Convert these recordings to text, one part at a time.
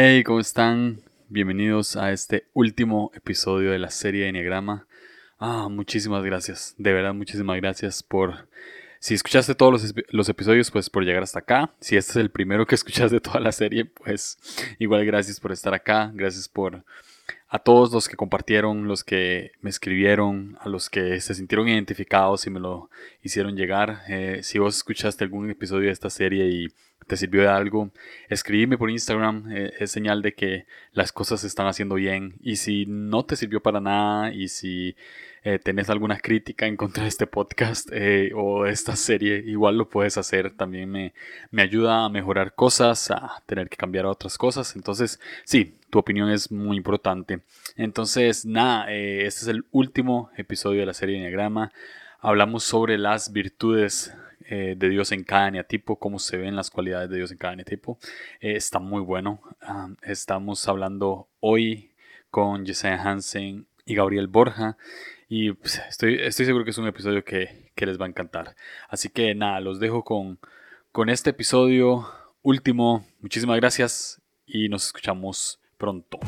Hey, ¿cómo están? Bienvenidos a este último episodio de la serie de Enneagrama. Ah, muchísimas gracias. De verdad, muchísimas gracias por... Si escuchaste todos los, episodios, pues por llegar hasta acá. Si este es el primero que escuchas de toda la serie, pues igual gracias por estar acá. Gracias por a todos los que compartieron, los que me escribieron, a los que se sintieron identificados y me lo hicieron llegar. Eh, si vos escuchaste algún episodio de esta serie y te sirvió de algo, escribime por Instagram, eh, es señal de que las cosas se están haciendo bien. Y si no te sirvió para nada y si eh, tenés alguna crítica en contra de este podcast eh, o esta serie, igual lo puedes hacer. También me, me ayuda a mejorar cosas, a tener que cambiar otras cosas. Entonces, sí, tu opinión es muy importante. Entonces, nada, este es el último episodio de la serie Enneagrama. Hablamos sobre las virtudes eh, de Dios en cada eneatipo, cómo se ven las cualidades de Dios en cada eneatipo. Eh, está muy bueno. estamos hablando hoy con Jessica Hansen y Gabriel Borja. Y pues, estoy, estoy seguro que es un episodio que, que, les va a encantar. Así que nada, los dejo con, con este episodio último. Muchísimas gracias y nos escuchamos pronto.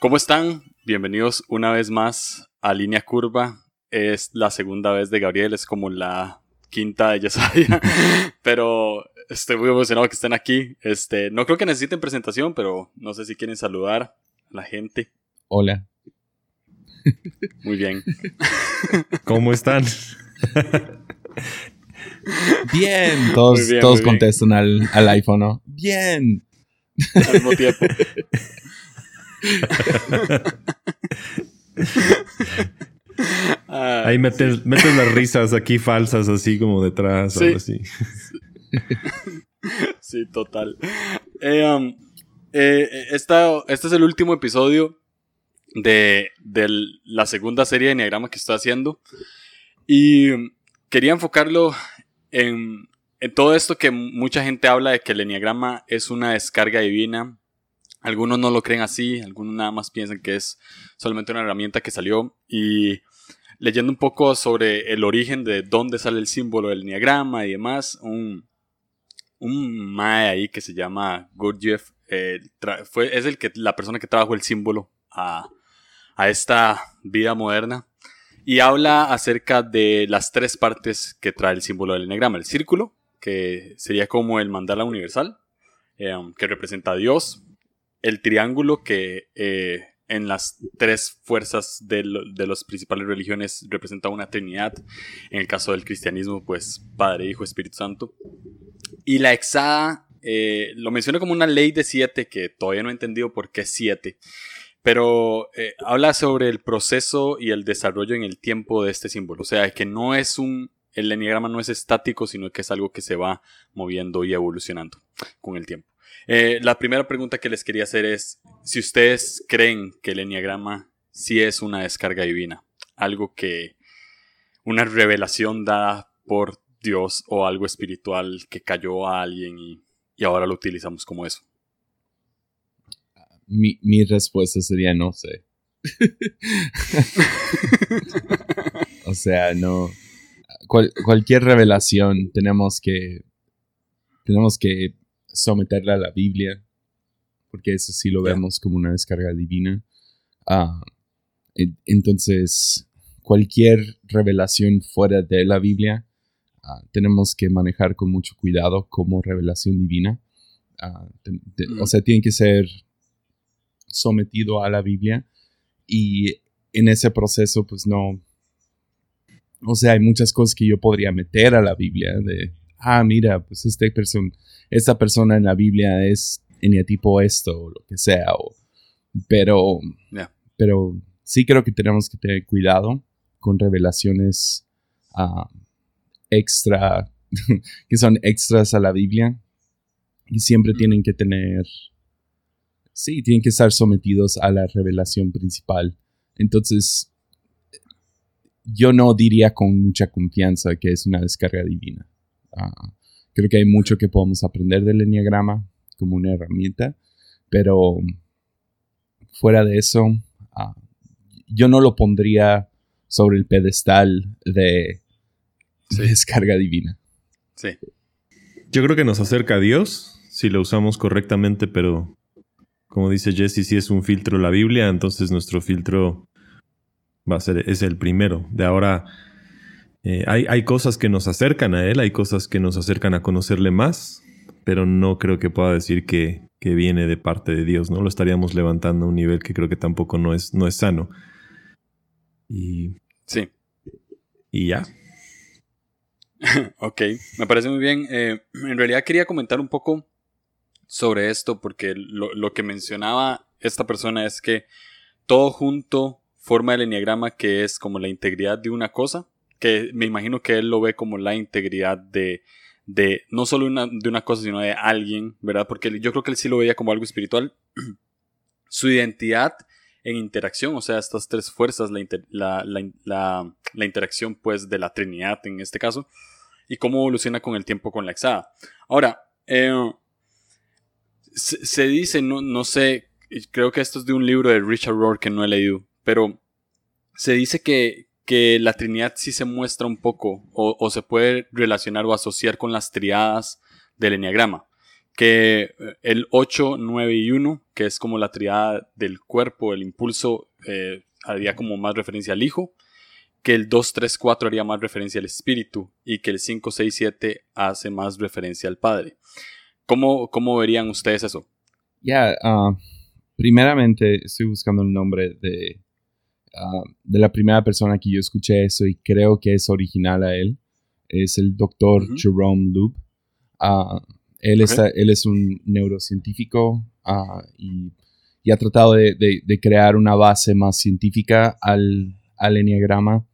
¿Cómo están? Bienvenidos una vez más a Línea Curva. Es la segunda vez de Gabriel, es como la quinta de Yesaya, pero estoy muy emocionado que estén aquí. Este, no creo que necesiten presentación, pero no sé si quieren saludar a la gente. Hola. Muy bien. ¿Cómo están? bien. Todos, todos contestan al, al iPhone, ¿no? Bien. Al mismo tiempo. Ahí metes, las risas aquí falsas, así como detrás. Sí, así. sí total. Eh, um, eh, este es el último episodio de, la segunda serie de Enneagrama que estoy haciendo. Y quería enfocarlo en, en todo esto que mucha gente habla de que el Enneagrama es una descarga divina algunos no lo creen así, algunos nada más piensan que es solamente una herramienta que salió. Y leyendo un poco sobre el origen de dónde sale el símbolo del Enneagrama y demás, un, un mae ahí que se llama Gurdjieff eh, fue, es el que, la persona que trabajó el símbolo a, a esta vida moderna. Y habla acerca de las tres partes que trae el símbolo del Enneagrama. El círculo, que sería como el mandala universal, eh, que representa a Dios el triángulo que eh, en las tres fuerzas de, las principales religiones representa una trinidad. En el caso del cristianismo, pues Padre, Hijo, Espíritu Santo. Y la hexada eh, lo menciona como una ley de siete que todavía no he entendido por qué siete. Pero eh, habla sobre el proceso y el desarrollo en el tiempo de este símbolo. O sea, que no es un. El enneagrama no es estático, sino que es algo que se va moviendo y evolucionando con el tiempo. Eh, la primera pregunta que les quería hacer es si ustedes creen que el enneagrama sí es una descarga divina, algo que una revelación dada por Dios o algo espiritual que cayó a alguien y, ahora lo utilizamos como eso. Mi, mi respuesta sería no sé. o sea, no. cualquier revelación tenemos que. Tenemos que someterla a la Biblia, porque eso sí lo vemos como una descarga divina. Ah, entonces, cualquier revelación fuera de la Biblia, ah, tenemos que manejar con mucho cuidado como revelación divina. Ah, o sea, tiene que ser sometido a la Biblia y en ese proceso, pues no, o sea, hay muchas cosas que yo podría meter a la Biblia de, ah, mira, pues este persona esta persona en la Biblia es tipo esto o lo que sea. pero, pero sí creo que tenemos que tener cuidado con revelaciones ah, extra, que son extras a la Biblia. Y siempre mm. tienen que tener, sí, tienen que estar sometidos a la revelación principal. Entonces, yo no diría con mucha confianza que es una descarga divina. Ah, Creo que hay mucho que podemos aprender del Enneagrama como una herramienta, pero fuera de eso, ah, yo no lo pondría sobre el pedestal de, descarga divina. Sí. Yo creo que nos acerca a Dios si lo usamos correctamente, pero como dice Jesse, si es un filtro la Biblia, entonces nuestro filtro va a ser, es el primero. De ahora eh, hay, hay cosas que nos acercan a Él, hay cosas que nos acercan a conocerle más, pero no creo que pueda decir que, que viene de parte de Dios, ¿no? Lo estaríamos levantando a un nivel que creo que tampoco no es, no es sano. Y. Sí. Y ya. ok, me parece muy bien. Eh, en realidad quería comentar un poco sobre esto porque lo, lo, que mencionaba esta persona es que todo junto forma el enneagrama que es como la integridad de una cosa, que me imagino que él lo ve como la integridad de, de no solo una, de una cosa, sino de alguien, ¿verdad? Porque yo creo que él sí lo veía como algo espiritual. Su identidad en interacción, o sea, estas tres fuerzas, la, la, interacción pues de la Trinidad en este caso, y cómo evoluciona con el tiempo con la exada. Ahora, eh, se, dice, no, no sé, creo que esto es de un libro de Richard Rohr que no he leído, pero se dice que, que la Trinidad sí se muestra un poco o, o, se puede relacionar o asociar con las triadas del Enneagrama que eh, el 8, 9 y 1, que es como la triada del cuerpo, el impulso, eh, haría como más referencia al Hijo, que el 2, 3, 4 haría más referencia al Espíritu y que el 5, 6, 7 hace más referencia al Padre. ¿Cómo, cómo verían ustedes eso? Ya, ah, primeramente estoy buscando el nombre de, ah, de la primera persona que yo escuché eso y creo que es original a él. Es el doctor Jerome Loop. Uh, él, él es un neurocientífico ah, y, ha tratado de, crear una base más científica al, al enneagrama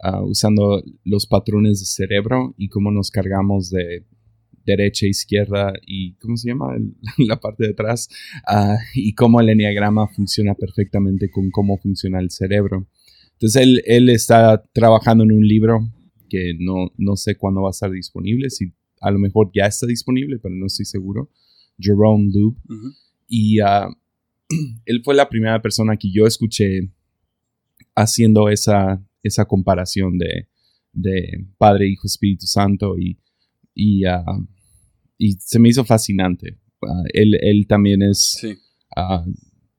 ah, usando los patrones de cerebro y cómo nos cargamos de derecha, izquierda y ¿cómo se llama? la parte de atrás ah, y cómo el enneagrama funciona perfectamente con cómo funciona el cerebro. Entonces él, él está trabajando en un libro que no, no sé cuándo va a estar disponible, si a lo mejor ya está disponible, pero no estoy seguro. Jerome Lube. Y ah, él fue la primera persona que yo escuché haciendo esa, esa comparación de, de Padre, Hijo, Espíritu Santo y, y, ah, y se me hizo fascinante. Ah, él, él, también es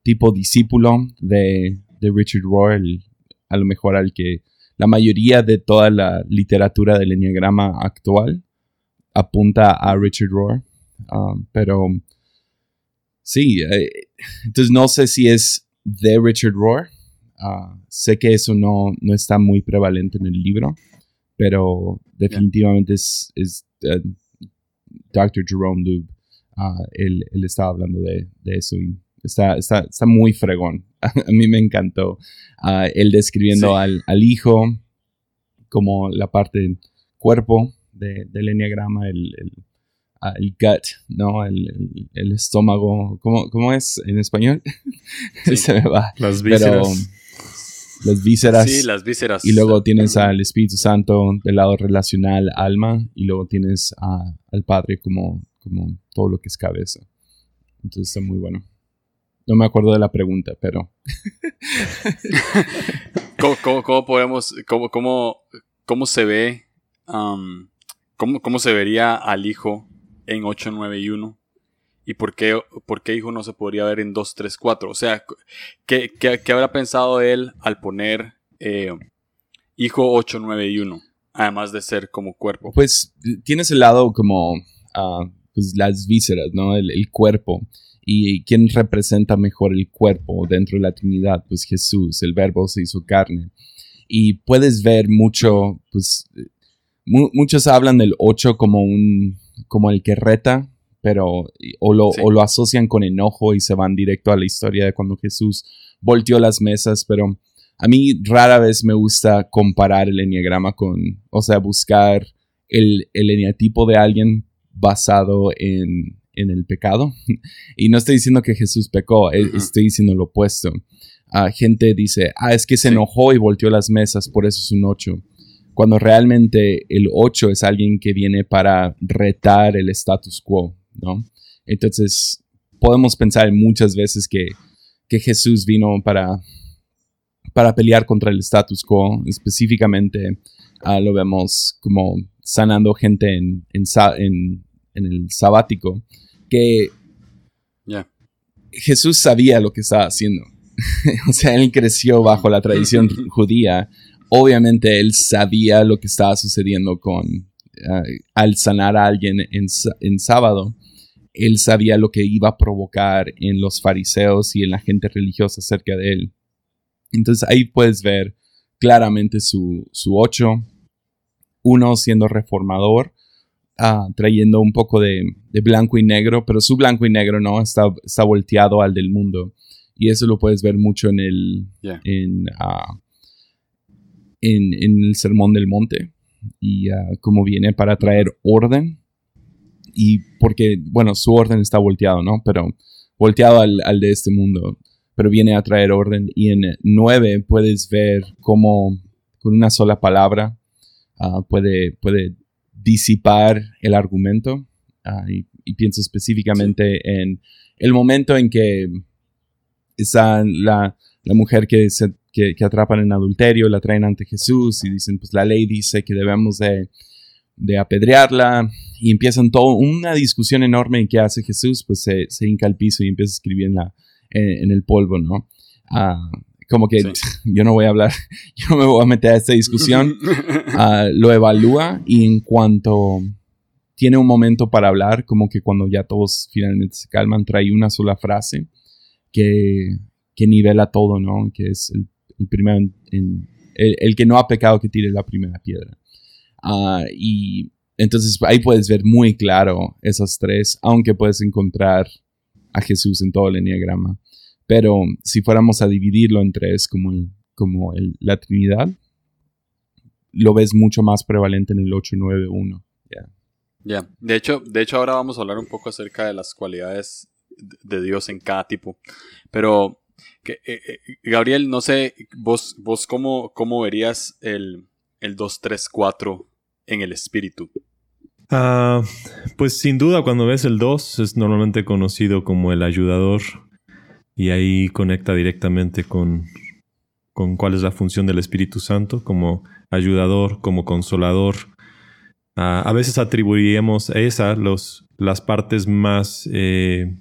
tipo discípulo de, de Richard Rohr, a lo mejor al que la mayoría de toda la literatura del enneagrama actual apunta a Richard Rohr. Um, pero sí, eh, entonces no sé si es de Richard Rohr. Uh, sé que eso no, no, está muy prevalente en el libro, pero definitivamente es, es uh, Dr. Jerome Lube. Uh, él, él, estaba hablando de, de eso y está, está, está, muy fregón. a mí me encantó él describiendo al, al, hijo como la parte del cuerpo del enneagrama, el, el, el, gut, ¿no? El, el estómago. ¿Cómo, ¿Cómo, es en español? Se me va. Las vísceras. Las vísceras. Sí, las vísceras. Y luego tienes al Espíritu Santo del lado relacional, alma, y luego tienes a, al Padre como, como todo lo que es cabeza. Entonces está muy bueno. No me acuerdo de la pregunta, pero. ¿Cómo, cómo, podemos, cómo, cómo, cómo se ve um, ¿Cómo, se vería al hijo en 8, 9 y 1? ¿Y por qué, por qué hijo no se podría ver en 2, 3, 4? O sea, ¿qué, qué, habrá pensado él al poner eh, hijo 8, 9 y 1? Además de ser como cuerpo. Pues tienes el lado como uh, pues, las vísceras, ¿no? El, cuerpo. ¿Y quién representa mejor el cuerpo dentro de la Trinidad? Pues Jesús, el verbo se hizo carne. Y puedes ver mucho, pues muchos hablan del 8 como un como el que reta, pero o lo, o lo asocian con enojo y se van directo a la historia de cuando Jesús volteó las mesas, pero a mí rara vez me gusta comparar el enneagrama con, o sea, buscar el, el eneatipo de alguien basado en, en el pecado. y no estoy diciendo que Jesús pecó, e, estoy diciendo lo opuesto. Uh, gente dice, ah, es que se enojó y volteó las mesas, por eso es un 8 cuando realmente el 8 es alguien que viene para retar el status quo, ¿no? Entonces, podemos pensar muchas veces que, que Jesús vino para, para pelear contra el status quo, específicamente ah, lo vemos como sanando gente en, en, el sabático, que Jesús sabía lo que estaba haciendo. o sea, él creció bajo la tradición judía. Obviamente él sabía lo que estaba sucediendo con eh, al sanar a alguien en, en sábado. Él sabía lo que iba a provocar en los fariseos y en la gente religiosa cerca de él. Entonces ahí puedes ver claramente su, su ocho. Uno siendo reformador, ah, trayendo un poco de, blanco y negro, pero su blanco y negro no está, está volteado al del mundo. Y eso lo puedes ver mucho en el, ah, en, en, el Sermón del Monte y uh, cómo viene para traer orden. Y porque, bueno, su orden está volteado, ¿no? Pero volteado al, al de este mundo pero viene a traer orden. Y en 9 puedes ver cómo con una sola palabra ah, puede, puede disipar el argumento. Ah, y, pienso específicamente en el momento en que está la, la mujer que, se, que, atrapan en adulterio, la traen ante Jesús y dicen, pues la ley dice que debemos de, de apedrearla y empiezan todo una discusión enorme en qué hace Jesús, pues se, se hinca al piso y empieza a escribir en la, en, el polvo, ¿no? Ah, como que yo no voy a hablar, yo no me voy a meter a esta discusión. Ah, lo evalúa y en cuanto tiene un momento para hablar, como que cuando ya todos finalmente se calman, trae una sola frase que, que nivela todo, ¿no? Que es el, primero, el, que no ha pecado que tire la primera piedra. Ah, y entonces ahí puedes ver muy claro esas tres, aunque puedes encontrar a Jesús en todo el enneagrama. Pero si fuéramos a dividirlo en tres como, como la Trinidad, lo ves mucho más prevalente en el 891. Ya, de, hecho, de hecho ahora vamos a hablar un poco acerca de las cualidades de Dios en cada tipo. Pero, que, eh, eh, Gabriel, no sé, vos, vos cómo, cómo verías el, el 234 en el espíritu. Ah, pues sin duda cuando ves el 2 es normalmente conocido como el ayudador y ahí conecta directamente con, con cuál es la función del Espíritu Santo como ayudador, como consolador. Ah, a veces atribuiríamos a esa las partes más eh,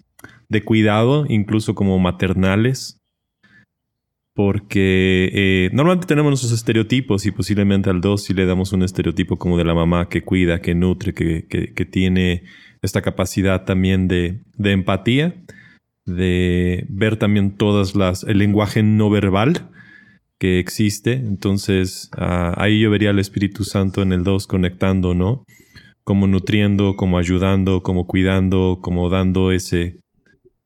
de cuidado, incluso como maternales, porque eh, normalmente tenemos nuestros estereotipos y posiblemente al 2 si le damos un estereotipo como de la mamá que cuida, que nutre, que, que, tiene esta capacidad también de, de, empatía, de ver también todas las, el lenguaje no verbal que existe. Entonces ah, ahí yo vería al Espíritu Santo en el 2 conectando, ¿no? Como nutriendo, como ayudando, como cuidando, como dando ese,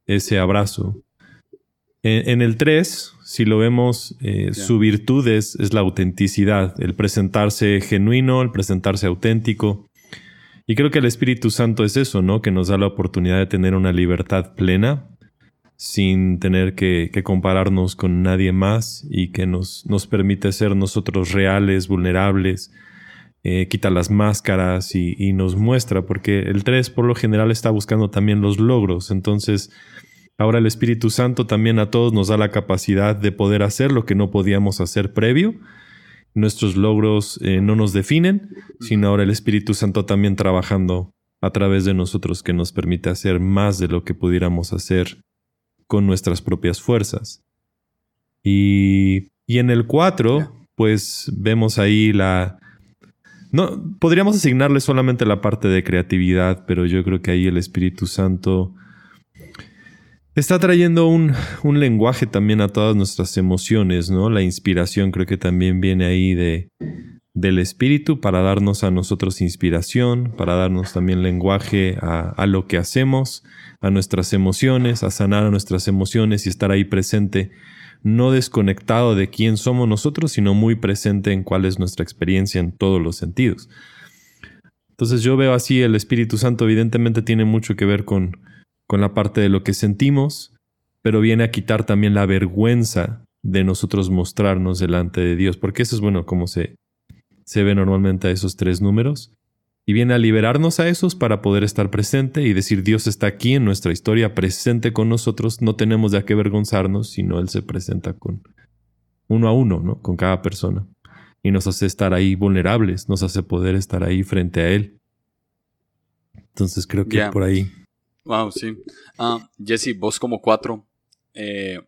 ese abrazo. En, el 3, si lo vemos, eh, su virtud es, la autenticidad, el presentarse genuino, el presentarse auténtico. Y creo que el Espíritu Santo es eso, ¿no? Que nos da la oportunidad de tener una libertad plena sin tener que, compararnos con nadie más y que nos, nos permite ser nosotros reales, vulnerables, eh, quita las máscaras y, y, nos muestra, porque el 3 por lo general está buscando también los logros, entonces Ahora el Espíritu Santo también a todos nos da la capacidad de poder hacer lo que no podíamos hacer previo. Nuestros logros eh, no nos definen, sino ahora el Espíritu Santo también trabajando a través de nosotros que nos permite hacer más de lo que pudiéramos hacer con nuestras propias fuerzas. Y, y en el 4, pues vemos ahí la... No, podríamos asignarle solamente la parte de creatividad, pero yo creo que ahí el Espíritu Santo Está trayendo un, lenguaje también a todas nuestras emociones, ¿no? La inspiración creo que también viene ahí de, del espíritu para darnos a nosotros inspiración, para darnos también lenguaje a, a, lo que hacemos, a nuestras emociones, a sanar a nuestras emociones y estar ahí presente, no desconectado de quién somos nosotros, sino muy presente en cuál es nuestra experiencia en todos los sentidos. Entonces yo veo así el Espíritu Santo evidentemente tiene mucho que ver con, con la parte de lo que sentimos, pero viene a quitar también la vergüenza de nosotros mostrarnos delante de Dios, porque eso es bueno como se, se ve normalmente a esos tres números, y viene a liberarnos a esos para poder estar presente y decir Dios está aquí en nuestra historia, presente con nosotros, no tenemos de a qué avergonzarnos, sino Él se presenta con uno a uno, ¿no? con cada persona. y nos hace estar ahí vulnerables, nos hace poder estar ahí frente a Él. Entonces creo que por ahí. Wow, sí. Ah, Jesse, vos como cuatro, eh,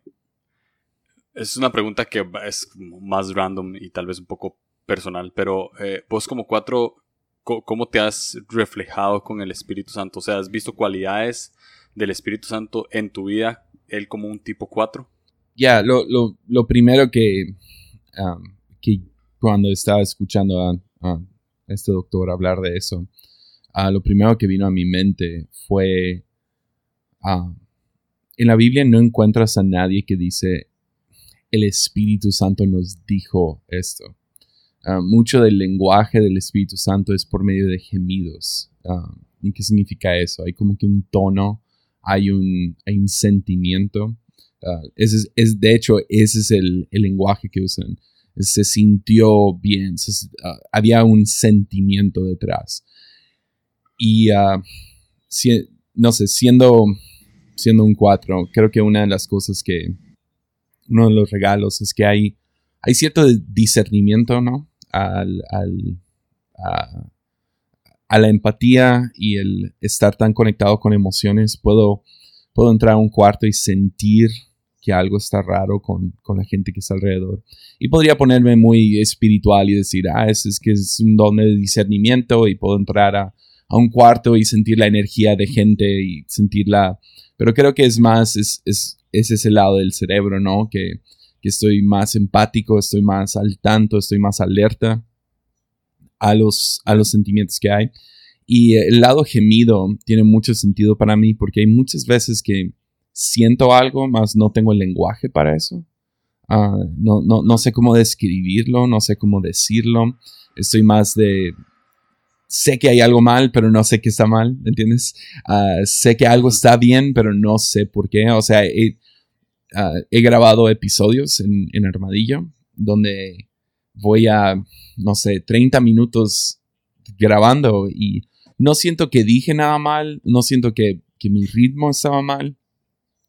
es una pregunta que es más random y tal vez un poco personal, pero eh, vos como cuatro, ¿cómo te has reflejado con el Espíritu Santo? O sea, ¿has visto cualidades del Espíritu Santo en tu vida, él como un tipo cuatro? Ya, lo, primero que, que cuando estaba escuchando a, este doctor hablar de eso, uh, lo primero que vino a mi mente fue, uh, en la Biblia no encuentras a nadie que dice, el Espíritu Santo nos dijo esto. Uh, mucho del lenguaje del Espíritu Santo es por medio de gemidos. ¿Y qué significa eso? Hay como que un tono, hay un, un sentimiento. ese es, de hecho, ese es el, el lenguaje que usan se sintió bien, ah, había un sentimiento detrás. Y ah, no sé, siendo, siendo un 4, creo que una de las cosas que, uno de los regalos es que hay, hay cierto discernimiento, ¿no? Al, al, a, la empatía y el estar tan conectado con emociones, puedo, puedo entrar a un cuarto y sentir que algo está raro con, la gente que está alrededor. Y podría ponerme muy espiritual y decir, ah, es, es que es un don de discernimiento y puedo entrar a, un cuarto y sentir la energía de gente y sentirla. Pero creo que es más, es, es, ese lado del cerebro, ¿no? Que, que estoy más empático, estoy más al tanto, estoy más alerta a los, a los sentimientos que hay. Y el lado gemido tiene mucho sentido para mí porque hay muchas veces que siento algo, más no tengo el lenguaje para eso. Ah, no, no, no, sé cómo describirlo, no sé cómo decirlo. Estoy más de... Sé que hay algo mal, pero no sé qué está mal, ¿entiendes? Ah, sé que algo está bien, pero no sé por qué. O sea, he, ah, grabado episodios en, en Armadillo donde voy a, no sé, 30 minutos grabando y no siento que dije nada mal, no siento que, que mi ritmo estaba mal,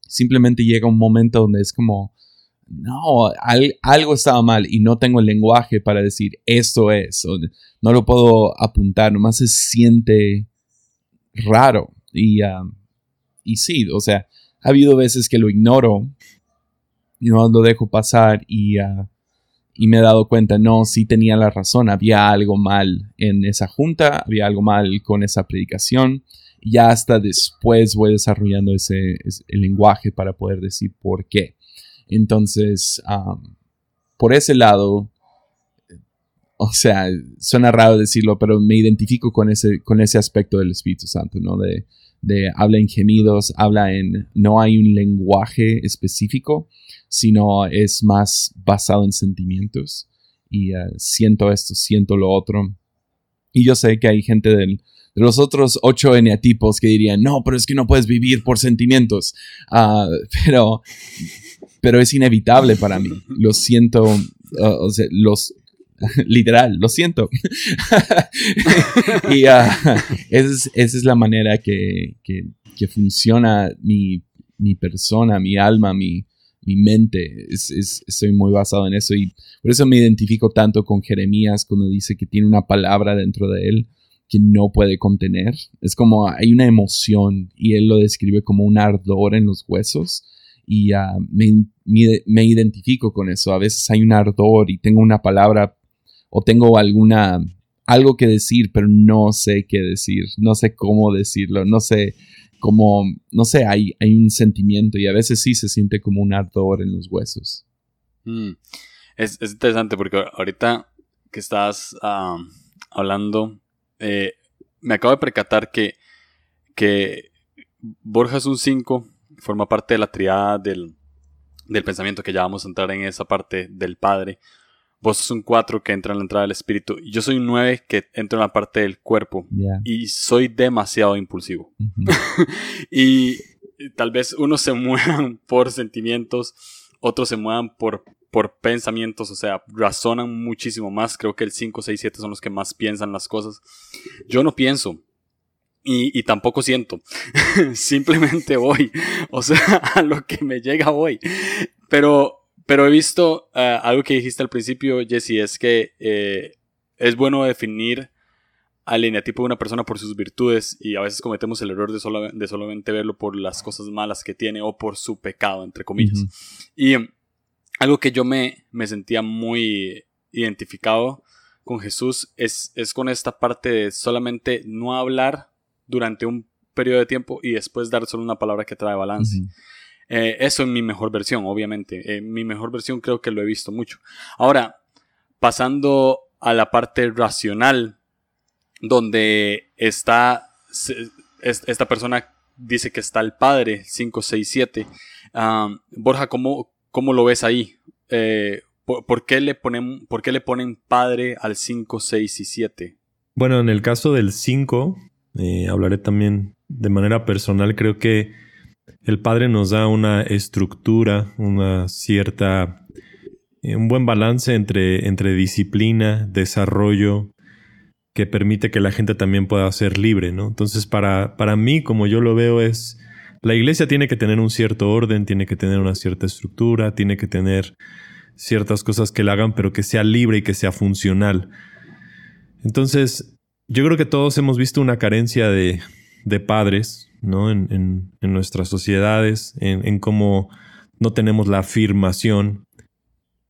simplemente llega un momento donde es como, no, algo estaba mal y no tengo el lenguaje para decir esto es, no lo puedo apuntar, nomás se siente raro. Y, y sí, o sea, ha habido veces que lo ignoro y no lo dejo pasar y, uh, y me he dado cuenta, no, sí tenía la razón, había algo mal en esa junta, había algo mal con esa predicación ya hasta después voy desarrollando ese, el lenguaje para poder decir por qué. Entonces, por ese lado, o sea, suena raro decirlo, pero me identifico con ese, con ese aspecto del Espíritu Santo, ¿no? De, de habla en gemidos, habla en, no hay un lenguaje específico, sino es más basado en sentimientos. Y uh, siento esto, siento lo otro. Y yo sé que hay gente del, de los otros ocho eneatipos que dirían, no, pero es que no puedes vivir por sentimientos. Ah, pero, pero es inevitable para mí. Lo siento, o sea, los, literal, lo siento. y uh, esa, es, la manera que, que, que funciona mi, mi, persona, mi alma, mi, mi mente. Es, es, estoy muy basado en eso y por eso me identifico tanto con Jeremías cuando dice que tiene una palabra dentro de él que no puede contener. Es como hay una emoción y él lo describe como un ardor en los huesos y me, me, identifico con eso. A veces hay un ardor y tengo una palabra o tengo alguna algo que decir, pero no sé qué decir, no sé cómo decirlo, no sé cómo, no sé, hay, hay un sentimiento y a veces sí se siente como un ardor en los huesos. Mm. Es, interesante porque ahorita que estás hablando eh, me acabo de percatar que, que Borja es un 5, forma parte de la triada del, pensamiento, que ya vamos a entrar en esa parte del Padre. Vos sos un 4 que entra en la entrada del espíritu. Y yo soy un 9 que entra en la parte del cuerpo. Y soy demasiado impulsivo. y tal vez unos se muevan por sentimientos, otros se muevan por por pensamientos, o sea, razonan muchísimo más. Creo que el 5, 6, 7 son los que más piensan las cosas. Yo no pienso. Y, tampoco siento. Simplemente voy. O sea, a lo que me llega voy. Pero, pero he visto eh, algo que dijiste al principio, Jesse, es que eh, es bueno definir al eneatipo de una persona por sus virtudes y a veces cometemos el error de, de solamente verlo por las cosas malas que tiene o por su pecado, entre comillas. Y em, algo que yo me, me sentía muy identificado con Jesús es, es con esta parte de solamente no hablar durante un periodo de tiempo y después dar solo una palabra que trae balance. Eh, eso es mi mejor versión, obviamente. Eh, mi mejor versión creo que lo he visto mucho. Ahora, pasando a la parte racional, donde está esta persona dice que está el padre, 5, 6, 7. Borja, ¿cómo, ¿cómo, lo ves ahí? Eh, ¿Por, qué le ponen, ¿Por qué le ponen padre al 5, 6 y 7? Bueno, en el caso del 5, eh, hablaré también de manera personal. Creo que el padre nos da una estructura, una cierta, eh, un buen balance entre, entre disciplina, desarrollo, que permite que la gente también pueda ser libre, ¿no? Entonces, para, para mí, como yo lo veo, es la iglesia tiene que tener un cierto orden, tiene que tener una cierta estructura, tiene que tener ciertas cosas que la hagan, pero que sea libre y que sea funcional. Entonces, yo creo que todos hemos visto una carencia de, de padres, ¿no? En, en, nuestras sociedades, en, cómo no tenemos la afirmación.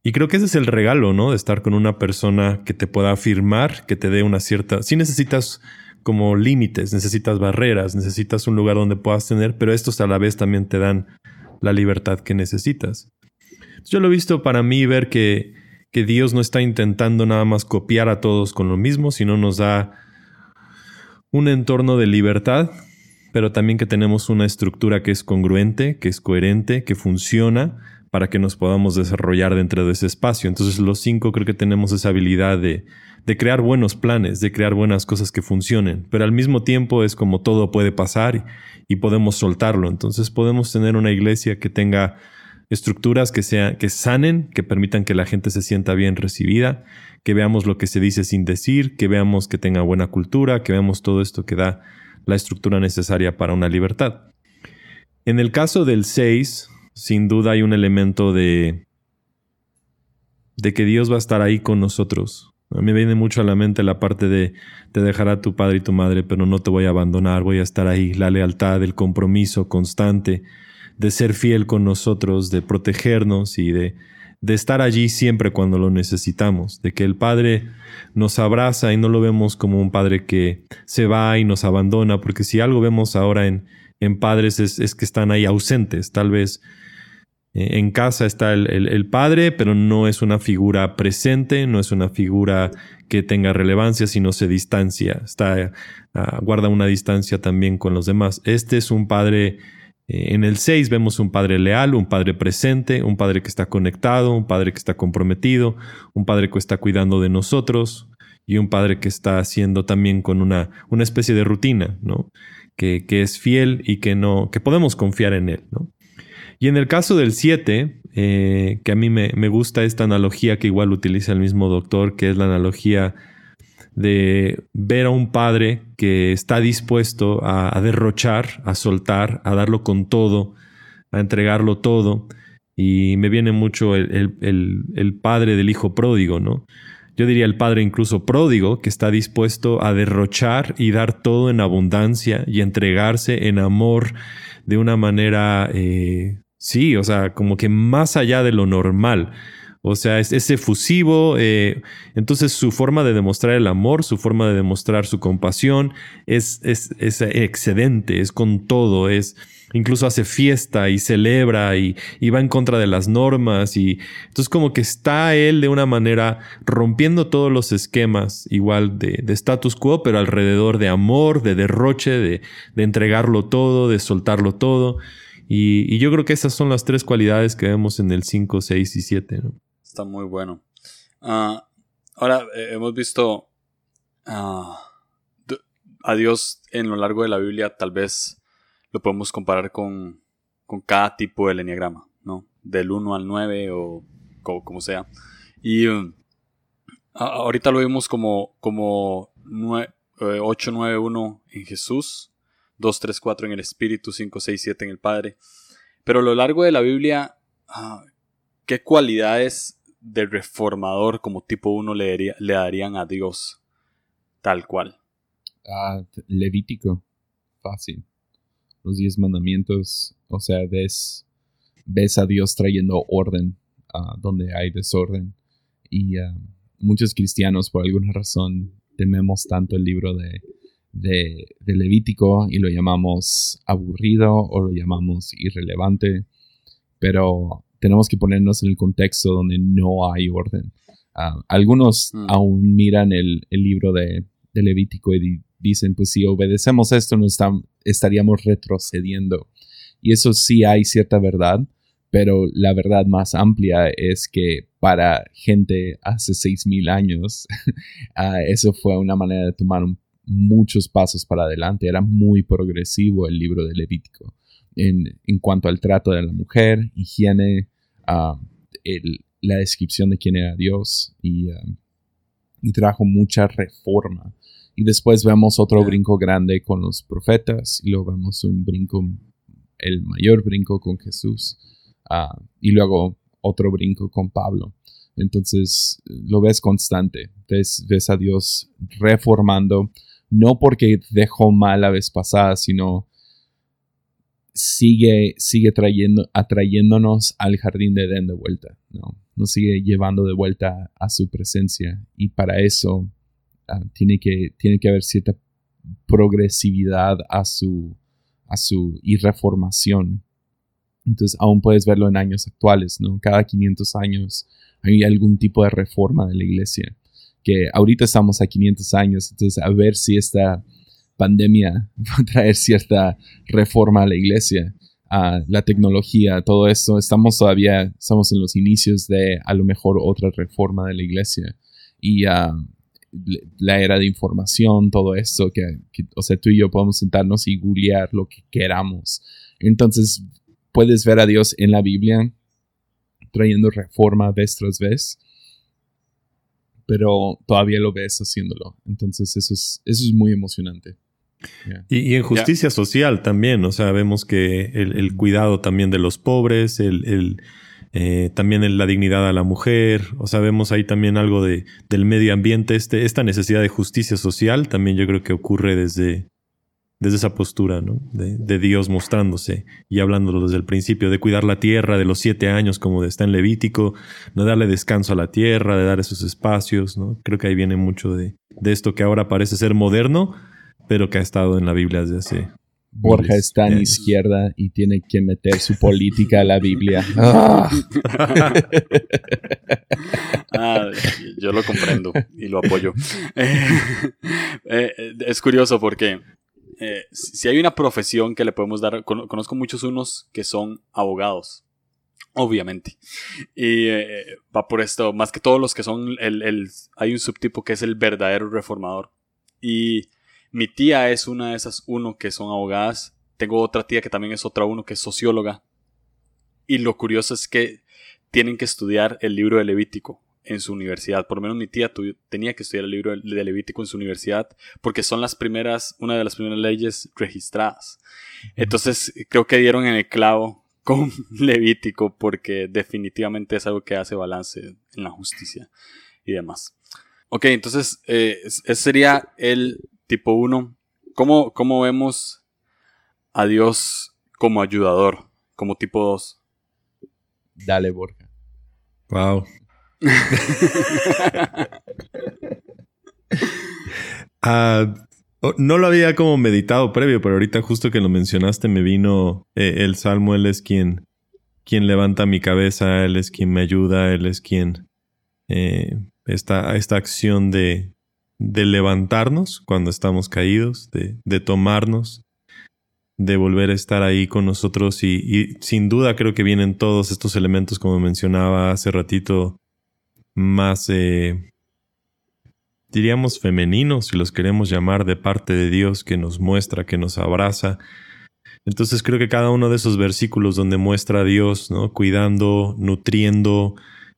Y creo que ese es el regalo, ¿no? De estar con una persona que te pueda afirmar, que te dé una cierta... Si necesitas como límites, necesitas barreras, necesitas un lugar donde puedas tener, pero estos a la vez también te dan la libertad que necesitas. Yo lo he visto para mí ver que, que Dios no está intentando nada más copiar a todos con lo mismo, sino nos da un entorno de libertad, pero también que tenemos una estructura que es congruente, que es coherente, que funciona para que nos podamos desarrollar dentro de ese espacio. Entonces los cinco creo que tenemos esa habilidad de, de crear buenos planes, de crear buenas cosas que funcionen, pero al mismo tiempo es como todo puede pasar y, y podemos soltarlo. Entonces podemos tener una iglesia que tenga estructuras que, sea, que sanen, que permitan que la gente se sienta bien recibida, que veamos lo que se dice sin decir, que veamos que tenga buena cultura, que veamos todo esto que da la estructura necesaria para una libertad. En el caso del 6, sin duda hay un elemento de, de que Dios va a estar ahí con nosotros. A mí me viene mucho a la mente la parte de te dejará tu padre y tu madre, pero no te voy a abandonar, voy a estar ahí, la lealtad, el compromiso constante, de ser fiel con nosotros, de protegernos y de, de estar allí siempre cuando lo necesitamos, de que el Padre nos abraza y no lo vemos como un Padre que se va y nos abandona, porque si algo vemos ahora en, en padres es, es que están ahí ausentes, tal vez eh, en casa está el, el, padre, pero no es una figura presente, no es una figura que tenga relevancia, sino se distancia, está, uh, guarda una distancia también con los demás. Este es un padre en el 6 vemos un padre leal, un padre presente, un padre que está conectado, un padre que está comprometido, un padre que está cuidando de nosotros y un padre que está haciendo también con una, una especie de rutina, ¿no? Que, que, es fiel y que, no, que podemos confiar en él. Y en el caso del 7, eh, que a mí me, me gusta esta analogía que igual utiliza el mismo doctor, que es la analogía de ver a un padre que está dispuesto a, derrochar, a soltar, a darlo con todo, a entregarlo todo. Y me viene mucho el, el, padre del hijo pródigo, ¿no? Yo diría el padre incluso pródigo, que está dispuesto a derrochar y dar todo en abundancia y entregarse en amor de una manera, eh, sí, o sea, como que más allá de lo normal. O sea, es, es efusivo. Eh, entonces su forma de demostrar el amor, su forma de demostrar su compasión es, es, excedente, es con todo, es incluso hace fiesta y celebra y, y, va en contra de las normas y entonces como que está él de una manera rompiendo todos los esquemas igual de, de status quo, pero alrededor de amor, de derroche, de, de entregarlo todo, de soltarlo todo. Y, y, yo creo que esas son las tres cualidades que vemos en el 5, 6 y 7. ¿no? Está muy bueno. Ah, ahora, eh, hemos visto uh, a Dios en lo largo de la Biblia, tal vez lo podemos comparar con, cada tipo de enneagrama, ¿no? Del 1 al 9 o como, sea. Y um, ahorita lo vemos como, como 8, 9, 1 en Jesús, 2, 3, 4 en el Espíritu, 5, 6, 7 en el Padre. Pero a lo largo de la Biblia, uh, ¿qué cualidades de reformador como tipo 1 le, le darían a Dios tal cual? Ah, Levítico, fácil. Los diez mandamientos, o sea, ves, ves a Dios trayendo orden uh, donde hay desorden. Y uh, muchos cristianos, por alguna razón, tememos tanto el libro de, de, Levítico y lo llamamos aburrido o lo llamamos irrelevante. Pero tenemos que ponernos en el contexto donde no hay orden. Uh, algunos mm. aún miran el, el libro de, de, Levítico y dicen, pues si obedecemos esto, no estaríamos retrocediendo. Y eso sí hay cierta verdad, pero la verdad más amplia es que para gente hace 6.000 años, uh, eso fue una manera de tomar muchos pasos para adelante. Era muy progresivo el libro de Levítico en, en cuanto al trato de la mujer, higiene, uh, el, la descripción de quién era Dios y, uh, y trajo mucha reforma. Y después vemos otro brinco grande con los profetas y luego vemos un brinco, el mayor brinco con Jesús. Ah, y luego otro brinco con Pablo. Entonces lo ves constante, ves, ves, a Dios reformando, no porque dejó mal la vez pasada, sino sigue, sigue trayendo, atrayéndonos al jardín de Edén de vuelta, ¿no? Nos sigue llevando de vuelta a su presencia y para eso uh, tiene, que, tiene que haber cierta progresividad a su, a su y reformación entonces aún puedes verlo en años actuales, ¿no? Cada 500 años hay algún tipo de reforma de la iglesia, que ahorita estamos a 500 años, entonces a ver si esta pandemia va a traer cierta reforma a la iglesia, a la tecnología, todo esto, estamos todavía, estamos en los inicios de a lo mejor otra reforma de la iglesia y uh, la era de información, todo esto, que, que, o sea, tú y yo podemos sentarnos y googlear lo que queramos. Entonces, puedes ver a Dios en la Biblia trayendo reforma vez tras vez, pero todavía lo ves haciéndolo. Entonces eso es, eso es muy emocionante. Y, en justicia social también, o sea, vemos que el, cuidado también de los pobres, el, eh, también la dignidad a la mujer, o sea, vemos ahí también algo de, del medio ambiente, este, esta necesidad de justicia social también yo creo que ocurre desde, desde esa postura, ¿no? De, Dios mostrándose y hablándolo desde el principio, de cuidar la tierra de los siete años, como está en Levítico, de darle descanso a la tierra, de dar esos espacios, ¿no? Creo que ahí viene mucho de, esto que ahora parece ser moderno, pero que ha estado en la Biblia desde hace. Borja está en izquierda y tiene que meter su política a la Biblia. Ah. Ah, yo lo comprendo y lo apoyo. Eh, eh, es curioso porque eh, si hay una profesión que le podemos dar, conozco muchos unos que son abogados, obviamente. Y eh, va por esto, más que todos los que son, el, hay un subtipo que es el verdadero reformador. Y mi tía es una de esas uno que son abogadas. Tengo otra tía que también es otra uno que es socióloga. Y lo curioso es que tienen que estudiar el libro de Levítico en su universidad. Por lo menos mi tía tenía que estudiar el libro de Levítico en su universidad porque son las primeras, una de las primeras leyes registradas. Entonces creo que dieron en el clavo con Levítico porque definitivamente es algo que hace balance en la justicia y demás. Ok, entonces eh, ese sería el tipo 1. ¿Cómo, ¿Cómo vemos a Dios como ayudador, como tipo 2? Dale, Borja. Wow. Ah, no lo había como meditado previo, pero ahorita justo que lo mencionaste me vino eh, el Salmo, Él es quien, quien levanta mi cabeza, Él es quien me ayuda, Él es quien... Eh, esta, esta acción de, de levantarnos cuando estamos caídos, de, de, tomarnos, de volver a estar ahí con nosotros y, sin duda creo que vienen todos estos elementos como mencionaba hace ratito más, eh, diríamos, femeninos, si los queremos llamar, de parte de Dios que nos muestra, que nos abraza. Entonces creo que cada uno de esos versículos donde muestra a Dios, ¿no? Cuidando, nutriendo,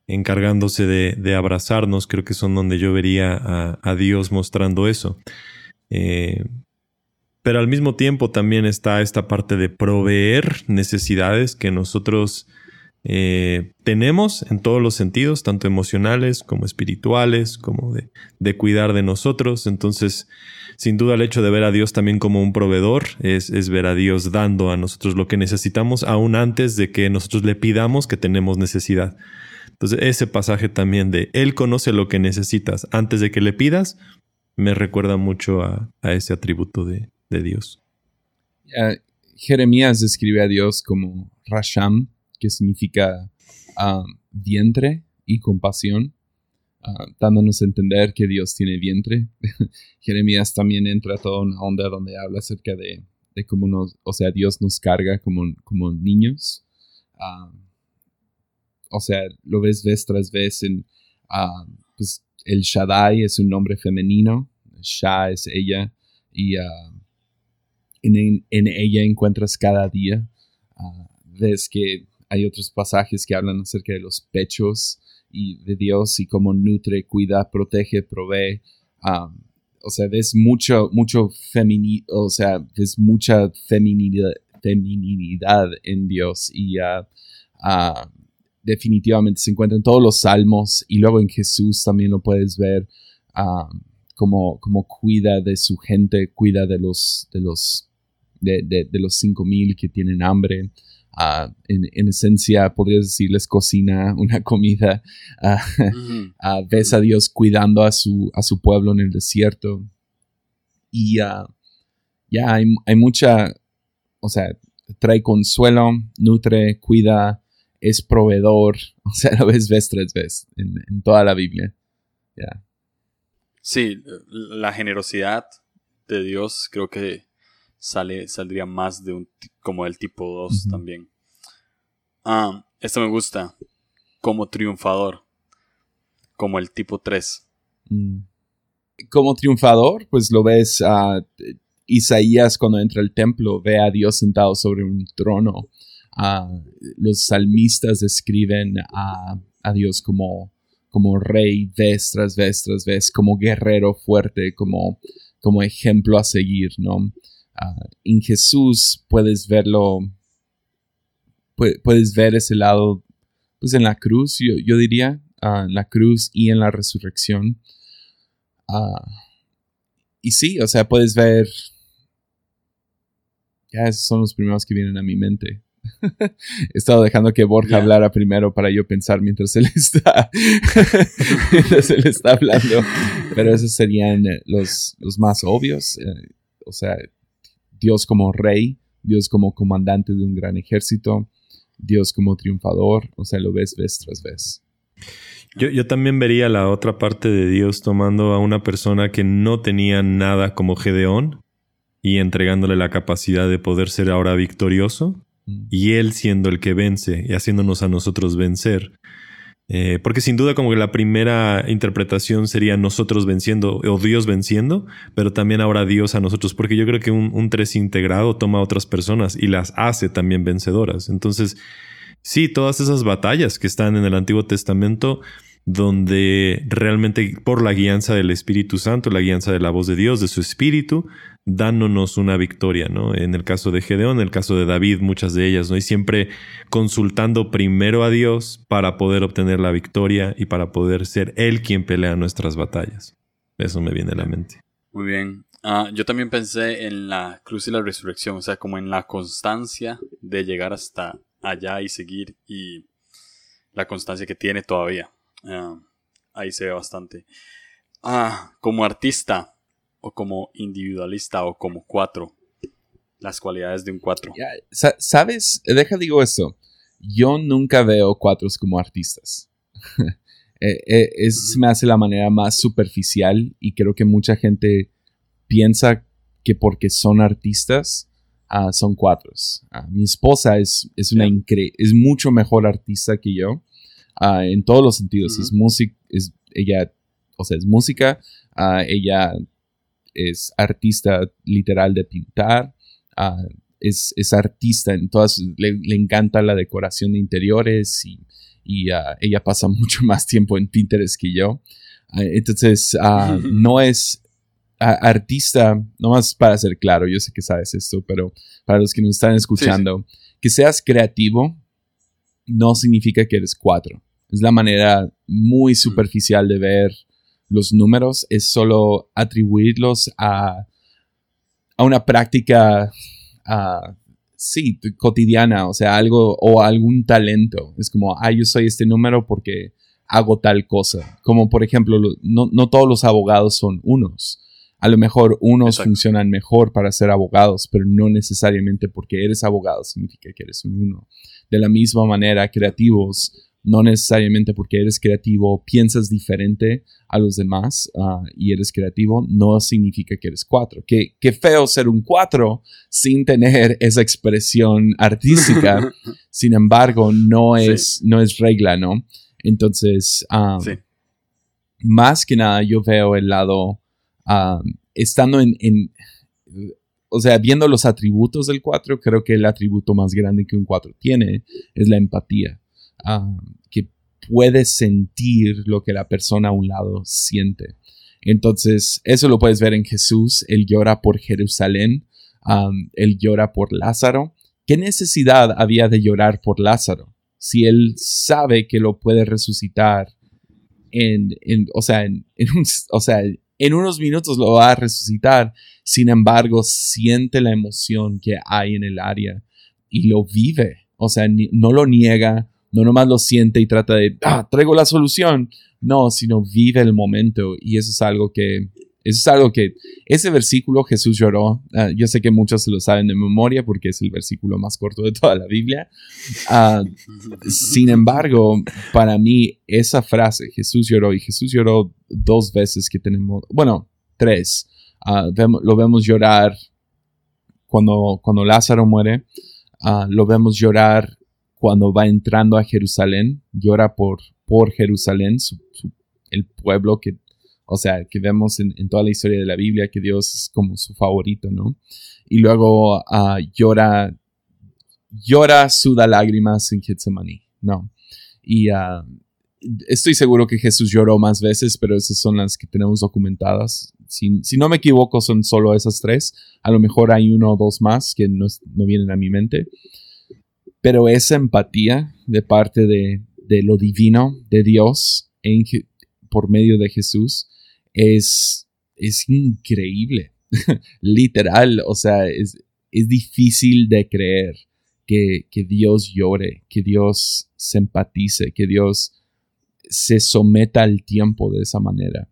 encargándose de, abrazarnos, creo que son donde yo vería a, Dios mostrando eso. Eh, pero al mismo tiempo también está esta parte de proveer necesidades que nosotros eh, tenemos en todos los sentidos, tanto emocionales como espirituales, como de, de, cuidar de nosotros. Entonces, sin duda el hecho de ver a Dios también como un proveedor es, es, ver a Dios dando a nosotros lo que necesitamos, aún antes de que nosotros le pidamos que tenemos necesidad. Entonces, ese pasaje también de Él conoce lo que necesitas antes de que le pidas, me recuerda mucho a, ese atributo de, de Dios. Jeremías describe a Dios como Rasham, que significa ah, vientre y compasión, ah, dándonos a entender que Dios tiene vientre. Jeremías también entra toda una onda donde habla acerca de, cómo nos, o sea, Dios nos carga como, como niños. Ah, o sea, lo ves vez tras vez en, pues, el Shaddai es un nombre femenino, Shah es ella, y en, en, ella encuentras cada día. ves que hay otros pasajes que hablan acerca de los pechos y de Dios y cómo nutre, cuida, protege, provee. o sea, ves mucho, mucho feminidad, o sea, ves mucha feminidad, feminidad en Dios y uh, definitivamente se encuentra en todos los salmos y luego en Jesús también lo puedes ver como, como cuida de su gente, cuida de los, de los, de, de los cinco mil que tienen hambre. Ah, en, esencia, podrías decirles, cocina una comida. Uh, ves a Dios cuidando a su, a su pueblo en el desierto. Y ya hay, hay, mucha, o sea, trae consuelo, nutre, cuida, es proveedor. O sea, lo ves vez tras vez en, toda la Biblia. ya Sí, la generosidad de Dios creo que sale, saldría más de un como del tipo 2 también. Ah, esto me gusta. Como triunfador. Como el tipo 3. Mm. Como triunfador, pues lo ves a Isaías cuando entra al templo, ve a Dios sentado sobre un trono. Los salmistas describen a, Dios como, como rey vez tras vez tras vez, como guerrero fuerte, como, como ejemplo a seguir, ¿no? Ah, en Jesús puedes verlo, puedes ver ese lado, pues en la cruz, yo, diría, ah, en la cruz y en la resurrección. Ah, y sí, o sea, puedes ver, ya esos son los primeros que vienen a mi mente. He estado dejando que Borja hablara primero para yo pensar mientras él está, mientras él está hablando. Pero esos serían los, los más obvios. Eh, o sea, Dios como rey, Dios como comandante de un gran ejército, Dios como triunfador, o sea, lo ves vez tras vez. Yo, yo, también vería la otra parte de Dios tomando a una persona que no tenía nada como Gedeón y entregándole la capacidad de poder ser ahora victorioso. Y él siendo el que vence y haciéndonos a nosotros vencer. Eh, porque sin duda como que la primera interpretación sería nosotros venciendo o Dios venciendo, pero también ahora Dios a nosotros, porque yo creo que un, un tres integrado toma a otras personas y las hace también vencedoras. Entonces, sí, todas esas batallas que están en el Antiguo Testamento, donde realmente por la guianza del Espíritu Santo, la guianza de la voz de Dios, de su Espíritu, dándonos una victoria, ¿no? En el caso de Gedeón, en el caso de David, muchas de ellas, ¿no? Y siempre consultando primero a Dios para poder obtener la victoria y para poder ser Él quien pelea nuestras batallas. Eso me viene a la mente. Muy bien. Ah, yo también pensé en la cruz y la resurrección, o sea, como en la constancia de llegar hasta allá y seguir y la constancia que tiene todavía. Ah, ahí se ve bastante. Ah, como artista o como individualista o como cuatro. Las cualidades de un cuatro. ¿Sabes? Deja digo esto. Yo nunca veo cuatros como artistas. Eh, eh, es, me hace la manera más superficial y creo que mucha gente piensa que porque son artistas ah, son cuatros. mi esposa es, es, una es mucho mejor artista que yo Ah, en todos los sentidos. Es música, es, ella, o sea, es música, ah, ella es artista literal de pintar, ah, es, es, artista en todas, le, encanta la decoración de interiores y, y ella pasa mucho más tiempo en Pinterest que yo. entonces, no es artista, no más para ser claro, yo sé que sabes esto, pero para los que nos están escuchando, que seas creativo no significa que eres cuatro. Es la manera muy superficial de ver los números, es solo atribuirlos a, a una práctica, sí, cotidiana, o sea, algo o algún talento. Es como, ah, yo soy este número porque hago tal cosa. Como por ejemplo, no, no todos los abogados son unos. A lo mejor unos funcionan mejor para ser abogados, pero no necesariamente porque eres abogado significa que eres un uno. De la misma manera, creativos, no necesariamente porque eres creativo, piensas diferente a los demás ah, y eres creativo, no significa que eres cuatro. Qué, qué feo ser un cuatro sin tener esa expresión artística. Sin embargo, no es, no es regla, ¿no? Entonces, ah, más que nada, yo veo el lado, ah, estando en, o sea, viendo los atributos del 4, creo que el atributo más grande que un 4 tiene es la empatía. Que puede sentir lo que la persona a un lado siente. Entonces, eso lo puedes ver en Jesús. Él llora por Jerusalén, él llora por Lázaro. ¿Qué necesidad había de llorar por Lázaro? Si él sabe que lo puede resucitar en, o sea, en unos minutos lo va a resucitar. Sin embargo, siente la emoción que hay en el área y lo vive. O sea, no lo niega, no nomás lo siente y trata de, ah, traigo la solución. No, sino vive el momento. Y eso es algo que, eso es algo que, ese versículo Jesús lloró. Ah, yo sé que muchos se lo saben de memoria porque es el versículo más corto de toda la Biblia. Ah, sin embargo, para mí, esa frase, Jesús lloró, y Jesús lloró dos veces que tenemos, bueno, tres. Ah, lo vemos llorar cuando, cuando Lázaro muere. lo vemos llorar cuando va entrando a Jerusalén, llora por, por Jerusalén, el pueblo que, o sea, que vemos en, toda la historia de la Biblia, que Dios es como su favorito, ¿no? Y luego uh, llora, llora, suda lágrimas en Getsemaní, ¿no? Y uh, estoy seguro que Jesús lloró más veces, pero esas son las que tenemos documentadas. Si, si, no me equivoco, son solo esas tres. A lo mejor hay uno o dos más que no, no vienen a mi mente. Pero esa empatía de parte de, lo divino, de Dios, por medio de Jesús, es, es increíble. Literal, o sea, es, es difícil de creer que, Dios llore, que Dios se empatice, que Dios se someta al tiempo de esa manera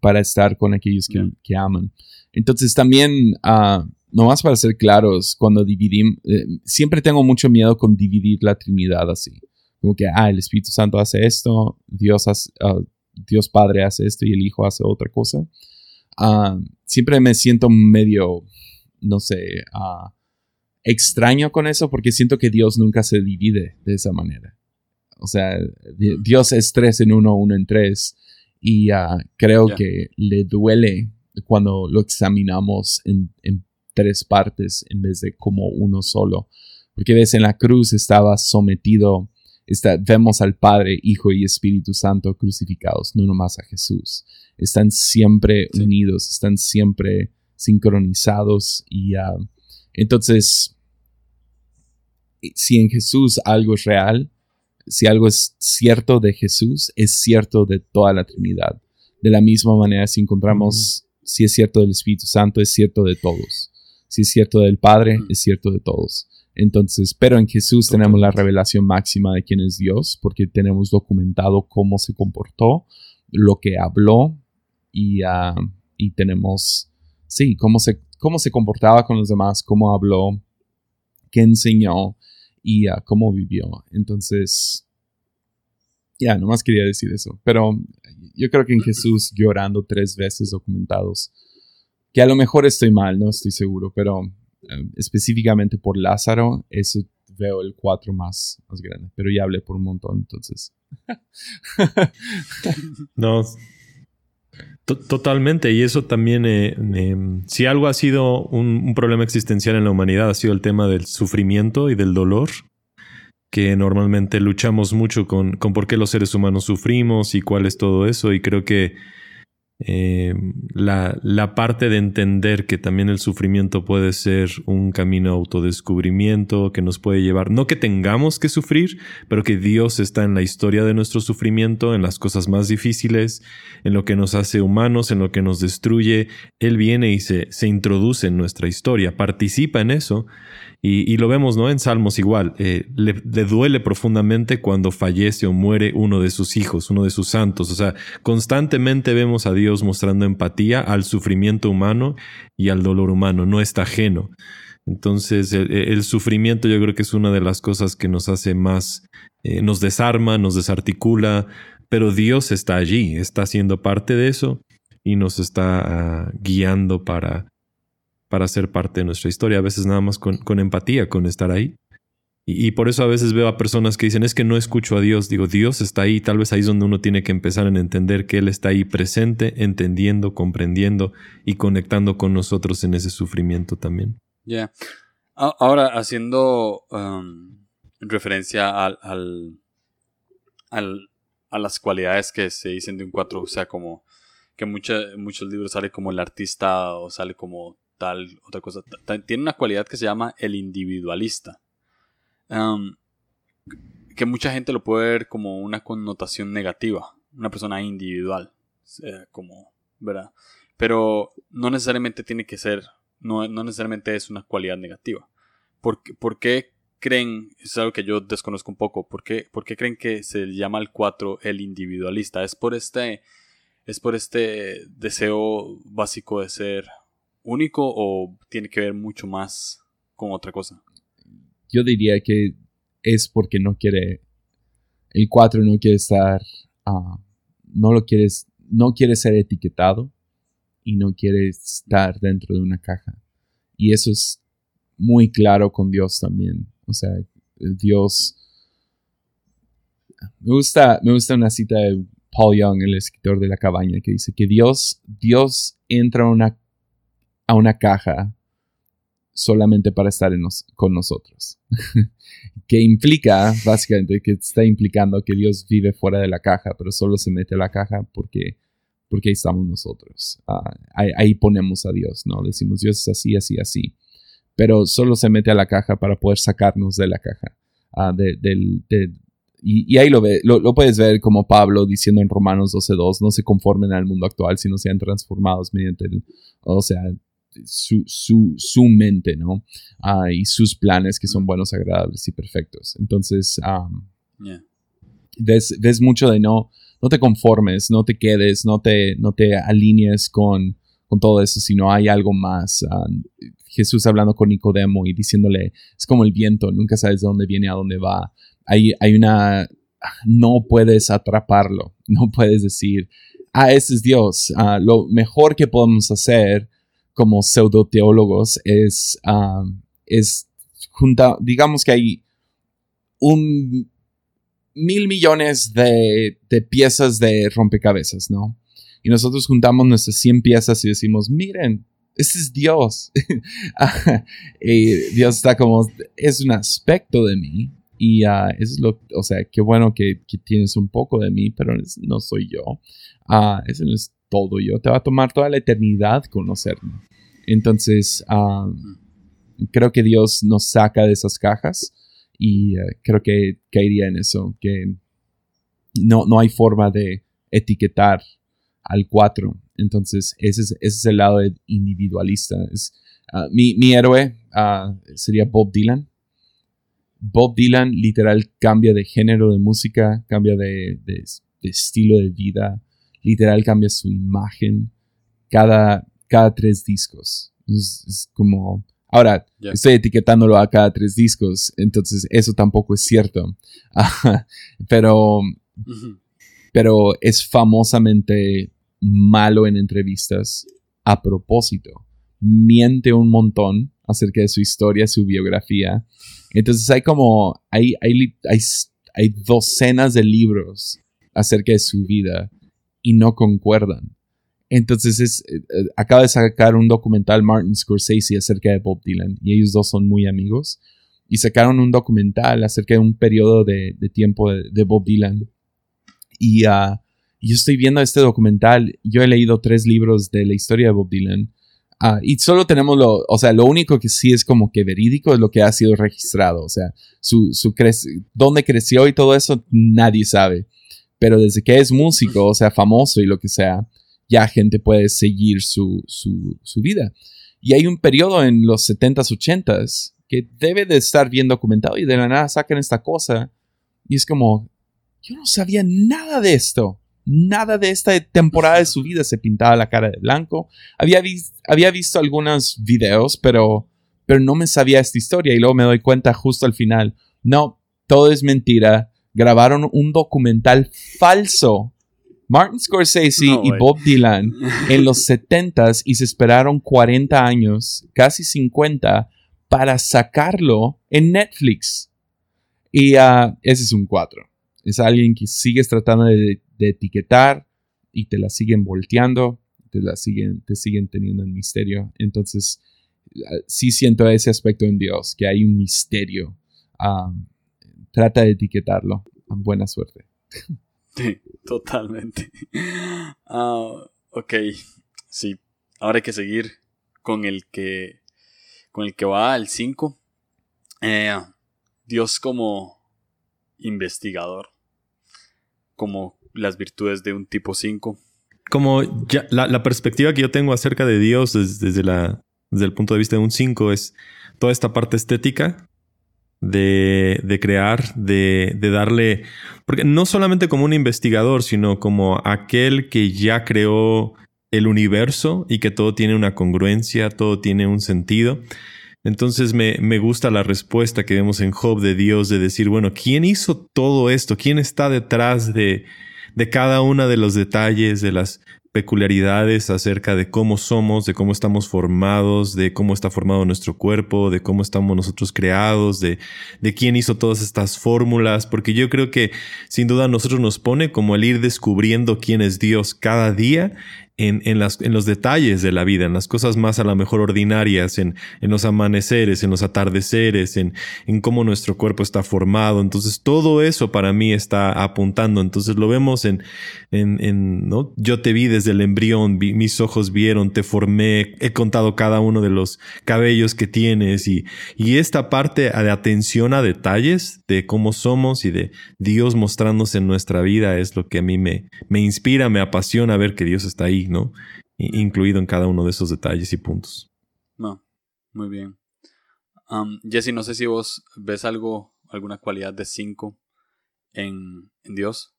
para estar con aquellos que, aman. Entonces también uh, nomás para ser claros, cuando dividimos, eh, siempre tengo mucho miedo con dividir la Trinidad así. Como que, ah, el Espíritu Santo hace esto, Dios, ah, Dios Padre hace esto y el Hijo hace otra cosa. Ah, siempre me siento medio, no sé, ah, extraño con eso porque siento que Dios nunca se divide de esa manera. O sea, Dios es tres en uno, uno en tres. Y creo que le duele cuando lo examinamos en, en tres partes en vez de como uno solo. Porque ves, en la cruz estaba sometido, está, vemos al Padre, Hijo y Espíritu Santo crucificados, no nomás a Jesús. Están siempre unidos, están siempre sincronizados y uh, entonces, si en Jesús algo es real, si algo es cierto de Jesús, es cierto de toda la Trinidad. De la misma manera, si encontramos, si es cierto del Espíritu Santo, es cierto de todos. Si es cierto del Padre, es cierto de todos. Entonces, pero en Jesús tenemos la revelación máxima de quién es Dios, porque tenemos documentado cómo se comportó, lo que habló y, ah, y tenemos, sí, cómo se, cómo se comportaba con los demás, cómo habló, qué enseñó y uh, cómo vivió. Entonces, ya, nomás quería decir eso. Pero yo creo que en Jesús llorando tres veces documentados que a lo mejor estoy mal, no estoy seguro, pero eh, específicamente por Lázaro, eso veo el 4 más, más grande. Pero ya hablé por un montón, entonces. no. Totalmente, y eso también, eh, si algo ha sido un, problema existencial en la humanidad, ha sido el tema del sufrimiento y del dolor, que normalmente luchamos mucho con, con por qué los seres humanos sufrimos y cuál es todo eso, y creo que eh, la, la, parte de entender que también el sufrimiento puede ser un camino de autodescubrimiento que nos puede llevar, no que tengamos que sufrir, pero que Dios está en la historia de nuestro sufrimiento, en las cosas más difíciles, en lo que nos hace humanos, en lo que nos destruye. Él viene y se, se introduce en nuestra historia, participa en eso y, lo vemos, ¿no? En Salmos igual. Eh, le, duele profundamente cuando fallece o muere uno de sus hijos, uno de sus santos. O sea, constantemente vemos a Dios mostrando empatía al sufrimiento humano y al dolor humano. No está ajeno. Entonces, el, sufrimiento yo creo que es una de las cosas que nos hace más, eh, nos desarma, nos desarticula, pero Dios está allí, está siendo parte de eso y nos está ah, guiando para para ser parte de nuestra historia, a veces nada más con, empatía, con estar ahí. Y, por eso a veces veo a personas que dicen, es que no escucho a Dios. Digo, Dios está ahí, tal vez ahí es donde uno tiene que empezar en entender que Él está ahí presente, entendiendo, comprendiendo y conectando con nosotros en ese sufrimiento también. Ya. Ahora, haciendo um, referencia al, al, a las cualidades que se dicen de un cuatro, o sea, como que muchos libros sale como el artista o sale como tal, otra cosa. Tiene una cualidad que se llama el individualista. que mucha gente lo puede ver como una connotación negativa. Una persona individual. como, ¿verdad? Pero no necesariamente tiene que ser, no, necesariamente es una cualidad negativa. ¿Por, ¿Por, qué creen, es algo que yo desconozco un poco, ¿por qué, por qué creen que se llama el 4 el individualista? ¿Es por este, es por este deseo básico de ser único o tiene que ver mucho más con otra cosa? Yo diría que es porque no quiere, el 4 no quiere estar, ah, no lo quieres, no quiere ser etiquetado y no quiere estar dentro de una caja. Y eso es muy claro con Dios también. O sea, Dios... Me gusta, me gusta una cita de Paul Young, el escritor de La Cabaña, que dice que Dios, Dios entra a una a una caja solamente para estar con nosotros. que implica, básicamente, que está implicando que Dios vive fuera de la caja, pero solo se mete a la caja porque, porque ahí estamos nosotros. Ah, ahí, ponemos a Dios, ¿no? Decimos, Dios es así, así, así. Pero solo se mete a la caja para poder sacarnos de la caja. Ah, y, ahí lo, ve, lo, puedes ver como Pablo diciendo en Romanos 12.2, no se conformen al mundo actual, sino sean transformados mediante el, o sea, su, su, su mente, ¿no? Ah, y sus planes que son buenos, agradables y perfectos. Entonces, ves, ves, mucho de no, no te conformes, no te quedes, no te, no te alinees con, con todo eso, sino hay algo más. Jesús hablando con Nicodemo y diciéndole, es como el viento, nunca sabes de dónde viene, a dónde va. Hay, hay una, no puedes atraparlo, no puedes decir, ah, ese es Dios. Ah, lo mejor que podemos hacer como pseudo-teólogos es, es junta, digamos que hay un mil millones de, piezas de rompecabezas, ¿no? Y nosotros juntamos nuestras 100 piezas y decimos, miren, ese es Dios. y Dios está como, es un aspecto de mí. Y uh, es lo, o sea, qué bueno que, tienes un poco de mí, pero no soy yo. Uh, eso no todo yo. Te va a tomar toda la eternidad conocerme. Entonces, creo que Dios nos saca de esas cajas y eh, creo que caería en eso, que no, no hay forma de etiquetar al cuatro. Entonces, ese es, ese es el lado individualista. Es, ah, mi, héroe ah, sería Bob Dylan. Bob Dylan literal cambia de género de música, cambia de, de estilo de vida, literal cambia su imagen cada, cada tres discos. Es, como... Ahora, estoy etiquetándolo a cada tres discos, entonces eso tampoco es cierto. pero, pero es famosamente malo en entrevistas a propósito. Miente un montón acerca de su historia, su biografía. Entonces hay como, hay, hay, hay, hay docenas de libros acerca de su vida y no concuerdan. Entonces es, eh, eh, acaba de sacar un documental Martin Scorsese acerca de Bob Dylan y ellos dos son muy amigos y sacaron un documental acerca de un periodo de, tiempo de, Bob Dylan y, uh, yo estoy viendo este documental, yo he leído tres libros de la historia de Bob Dylan. Ah, y solo tenemos lo, o sea, lo único que sí es como que verídico es lo que ha sido registrado. O sea, su, su dónde creció y todo eso, nadie sabe. Pero desde que es músico, o sea, famoso y lo que sea, ya gente puede seguir su, su, su vida. Y hay un periodo en los 70s, 80s que debe de estar bien documentado y de la nada sacan esta cosa. Y es como, yo no sabía nada de esto. Nada de esta temporada de su vida se pintaba la cara de blanco. Había, había visto algunos videos, pero, pero no me sabía esta historia. Y luego me doy cuenta justo al final. No, todo es mentira. Grabaron un documental falso Martin Scorsese y Bob Dylan en los 70s y se esperaron 40 años, casi 50, para sacarlo en Netflix. Y uh, ese es un 4. Es alguien que sigues tratando de, etiquetar y te la siguen volteando, te la siguen, te siguen teniendo en misterio. Entonces, uh, sí siento ese aspecto en Dios, que hay un misterio. Um, trata de etiquetarlo. Buena suerte. Sí, totalmente. Ah, ok, sí. Ahora hay que seguir con el que, con el que va al 5. Eh, Dios como investigador, como las virtudes de un tipo 5. Como ya, la, perspectiva que yo tengo acerca de Dios desde, la, desde el punto de vista de un 5 es toda esta parte estética de, de crear, de, de, darle, porque no solamente como un investigador, sino como aquel que ya creó el universo y que todo tiene una congruencia, todo tiene un sentido. Entonces me, me gusta la respuesta que vemos en Job de Dios de decir, bueno, ¿quién hizo todo esto? ¿Quién está detrás de, de cada uno de los detalles, de las peculiaridades acerca de cómo somos, de cómo estamos formados, de cómo está formado nuestro cuerpo, de cómo estamos nosotros creados, de, de quién hizo todas estas fórmulas, porque yo creo que sin duda nosotros nos pone como el ir descubriendo quién es Dios cada día en, las, en los detalles de la vida, en las cosas más a lo mejor ordinarias, en, en los amaneceres, en los atardeceres, en, en, cómo nuestro cuerpo está formado. Entonces, todo eso para mí está apuntando. Entonces, lo vemos en, en, ¿no? Yo te vi desde el embrión, mis ojos vieron, te formé, he contado cada uno de los cabellos que tienes y, y esta parte de atención a detalles de cómo somos y de Dios mostrándose en nuestra vida es lo que a mí me, me inspira, me apasiona ver que Dios está ahí ¿no? Incluido en cada uno de esos detalles y puntos. No, muy bien. Jesse, no sé si vos ves algo, alguna cualidad de 5 en, Dios.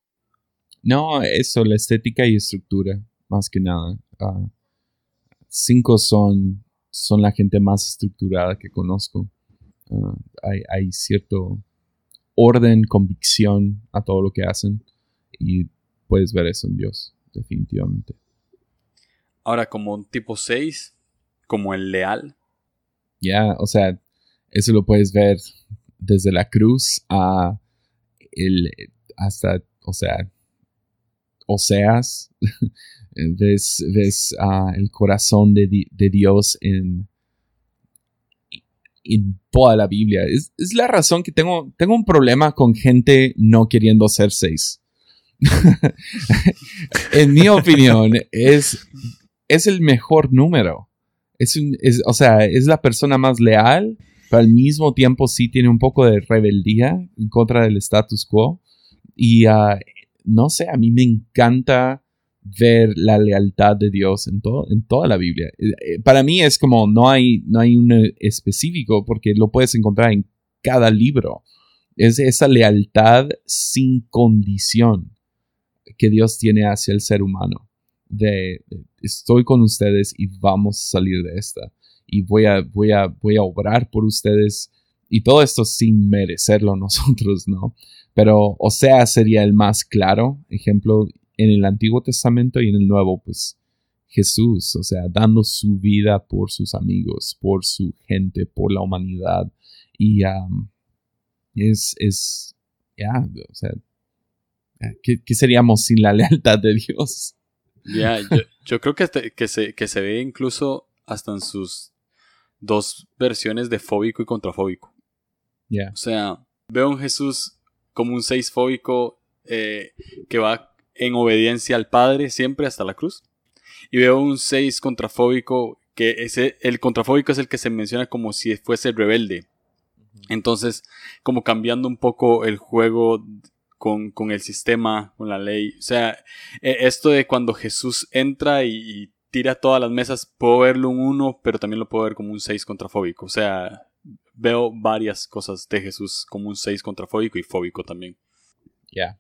No, eso, la estética y estructura, más que nada. Uh, cinco son, son la gente más estructurada que conozco. Ah, hay, hay, cierto orden, convicción a todo lo que hacen y puedes ver eso en Dios, definitivamente. Ahora, como un tipo 6, como el leal. Ya, o sea, eso lo puedes ver desde la cruz a el, hasta, o sea, Oseas. ves ves uh, el corazón de, de, Dios en, en toda la Biblia. Es, es, la razón que tengo, tengo un problema con gente no queriendo ser seis. en mi opinión, es es el mejor número. Es, o sea, es la persona más leal, pero al mismo tiempo sí tiene un poco de rebeldía en contra del status quo. Y ah, no sé, a mí me encanta ver la lealtad de Dios en, todo, en toda la Biblia. Eh, eh, para mí es como no hay, no hay un específico porque lo puedes encontrar en cada libro. Es esa lealtad sin condición que Dios tiene hacia el ser humano de, estoy con ustedes y vamos a salir de esta. Y voy a, voy a, voy a obrar por ustedes. Y todo esto sin merecerlo nosotros, ¿no? Pero o sea sería el más claro ejemplo en el Antiguo Testamento y en el Nuevo, pues Jesús, o sea, dando su vida por sus amigos, por su gente, por la humanidad. Y es, es, ya, o sea, ¿qué, ¿qué, seríamos sin la lealtad de Dios? Ya, yo, creo que, que, se, que se ve incluso hasta en sus dos versiones de fóbico y contrafóbico. Ya. O sea, veo a un Jesús como un seis fóbico eh, que va en obediencia al Padre siempre hasta la cruz. Y veo un 6 contrafóbico, que ese, el contrafóbico es el que se menciona como si fuese rebelde. Entonces, como cambiando un poco el juego con, con, el sistema, con la ley. O sea, e, esto de cuando Jesús entra y, tira todas las mesas, puedo verlo un 1, pero también lo puedo ver como un 6 contrafóbico. O sea, veo varias cosas de Jesús como un 6 contrafóbico y fóbico también. Ya,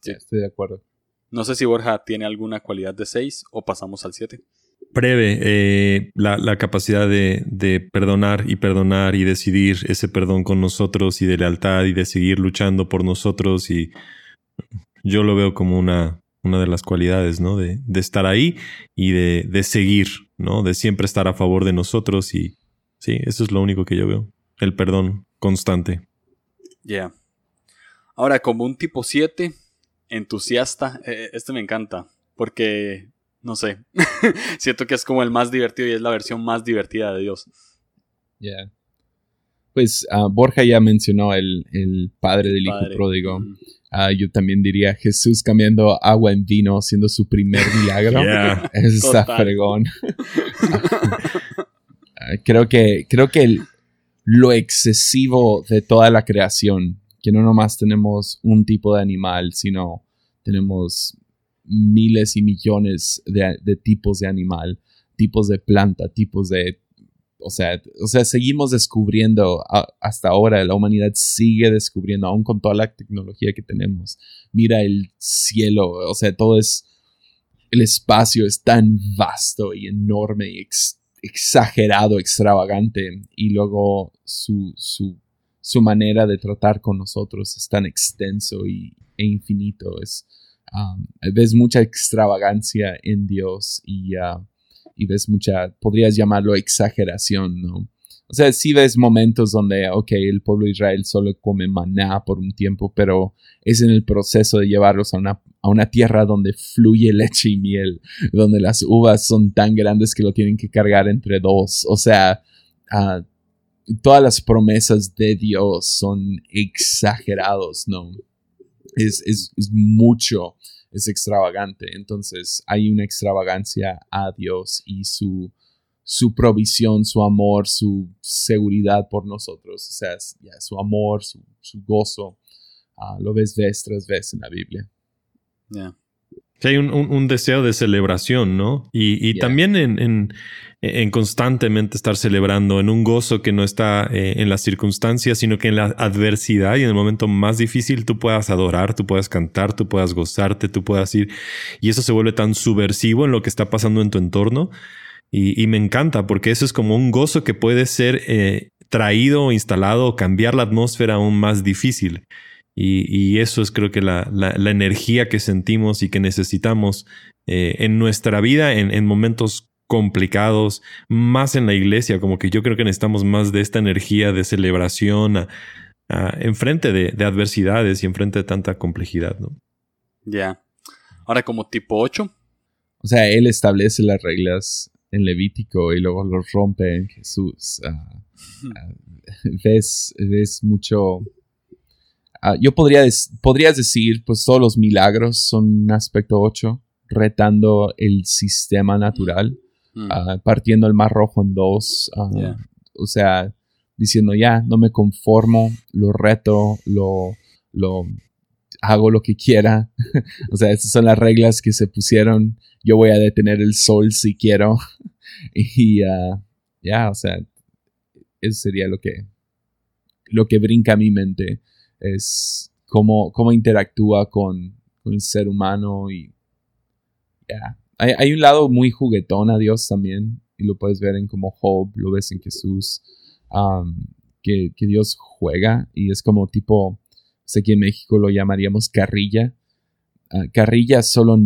estoy de acuerdo. No sé si Borja tiene alguna cualidad de 6 o pasamos al 7. Breve, eh, la, capacidad de, perdonar y perdonar y decidir ese perdón con nosotros y de lealtad y de seguir luchando por nosotros y yo lo veo como una, una de las cualidades, ¿no? De, estar ahí y de, de, seguir, ¿no? De siempre estar a favor de nosotros y sí, eso es lo único que yo veo, el perdón constante. Ya. Ahora, como un tipo 7, entusiasta, este me encanta, porque no sé. Siento que es como el más divertido y es la versión más divertida de Dios. Ya. Pues uh, Borja ya mencionó el, padre del hijo pródigo. Uh, yo también diría Jesús cambiando agua en vino, siendo su primer milagro. Es está fregón. Ah, creo que, creo que lo excesivo de toda la creación, que no nomás tenemos un tipo de animal, sino tenemos miles y millones de, tipos de animal, tipos de planta, tipos de... O sea, o sea, seguimos descubriendo hasta ahora, la humanidad sigue descubriendo, aún con toda la tecnología que tenemos. Mira el cielo, o sea, todo es... El espacio es tan vasto y enorme y exagerado, extravagante, y luego su, su, su, manera de tratar con nosotros es tan extenso y, e infinito. Es, Um, ves mucha extravagancia en Dios y, uh, y, ves mucha, podrías llamarlo exageración, ¿no? O sea, sí ves momentos donde, ok, el pueblo de Israel solo come maná por un tiempo, pero es en el proceso de llevarlos a una, a una tierra donde fluye leche y miel, donde las uvas son tan grandes que lo tienen que cargar entre dos. O sea, uh, todas las promesas de Dios son exagerados, ¿no? Es, es, es mucho es extravagante. Entonces hay una extravagancia a Dios y su, su provisión, su amor, su seguridad por nosotros. O sea, su amor, su, gozo. Ah, lo ves vez tras vez en la Biblia. Hay un, deseo de celebración, ¿no? Y, también en, en constantemente estar celebrando, en un gozo que no está eh, en las circunstancias, sino que en la adversidad y en el momento más difícil tú puedas adorar, tú puedas cantar, tú puedas gozarte, tú puedas ir. Y eso se vuelve tan subversivo en lo que está pasando en tu entorno. Y, me encanta porque eso es como un gozo que puede ser eh, traído o instalado o cambiar la atmósfera aún más difícil. Y, eso es creo que la, energía que sentimos y que necesitamos eh, en nuestra vida en, en momentos complicados, más en la iglesia, como que yo creo que necesitamos más de esta energía de celebración enfrente de, adversidades y enfrente de tanta complejidad, ¿no? Ya. Ahora como tipo 8. O sea, él establece las reglas en Levítico y luego los rompe en Jesús. Ah, ah, ves, mucho... Ah, yo podría podrías decir, pues todos los milagros son un aspecto 8, retando el sistema natural. Mm. Ah, partiendo el mar rojo en dos. Ah, o sea, diciendo ya, no me conformo, lo reto, lo, lo hago lo que quiera. o sea, esas son las reglas que se pusieron. Yo voy a detener el sol si quiero. y ya, o sea, eso sería lo que, lo que brinca a mi mente. Es cómo, cómo interactúa con, con el ser humano y ya, hay, un lado muy juguetón a Dios también, y lo puedes ver en como Job, lo ves en Jesús, que, Dios juega y es como tipo, sé que en México lo llamaríamos carrilla. Ah, carrilla solo,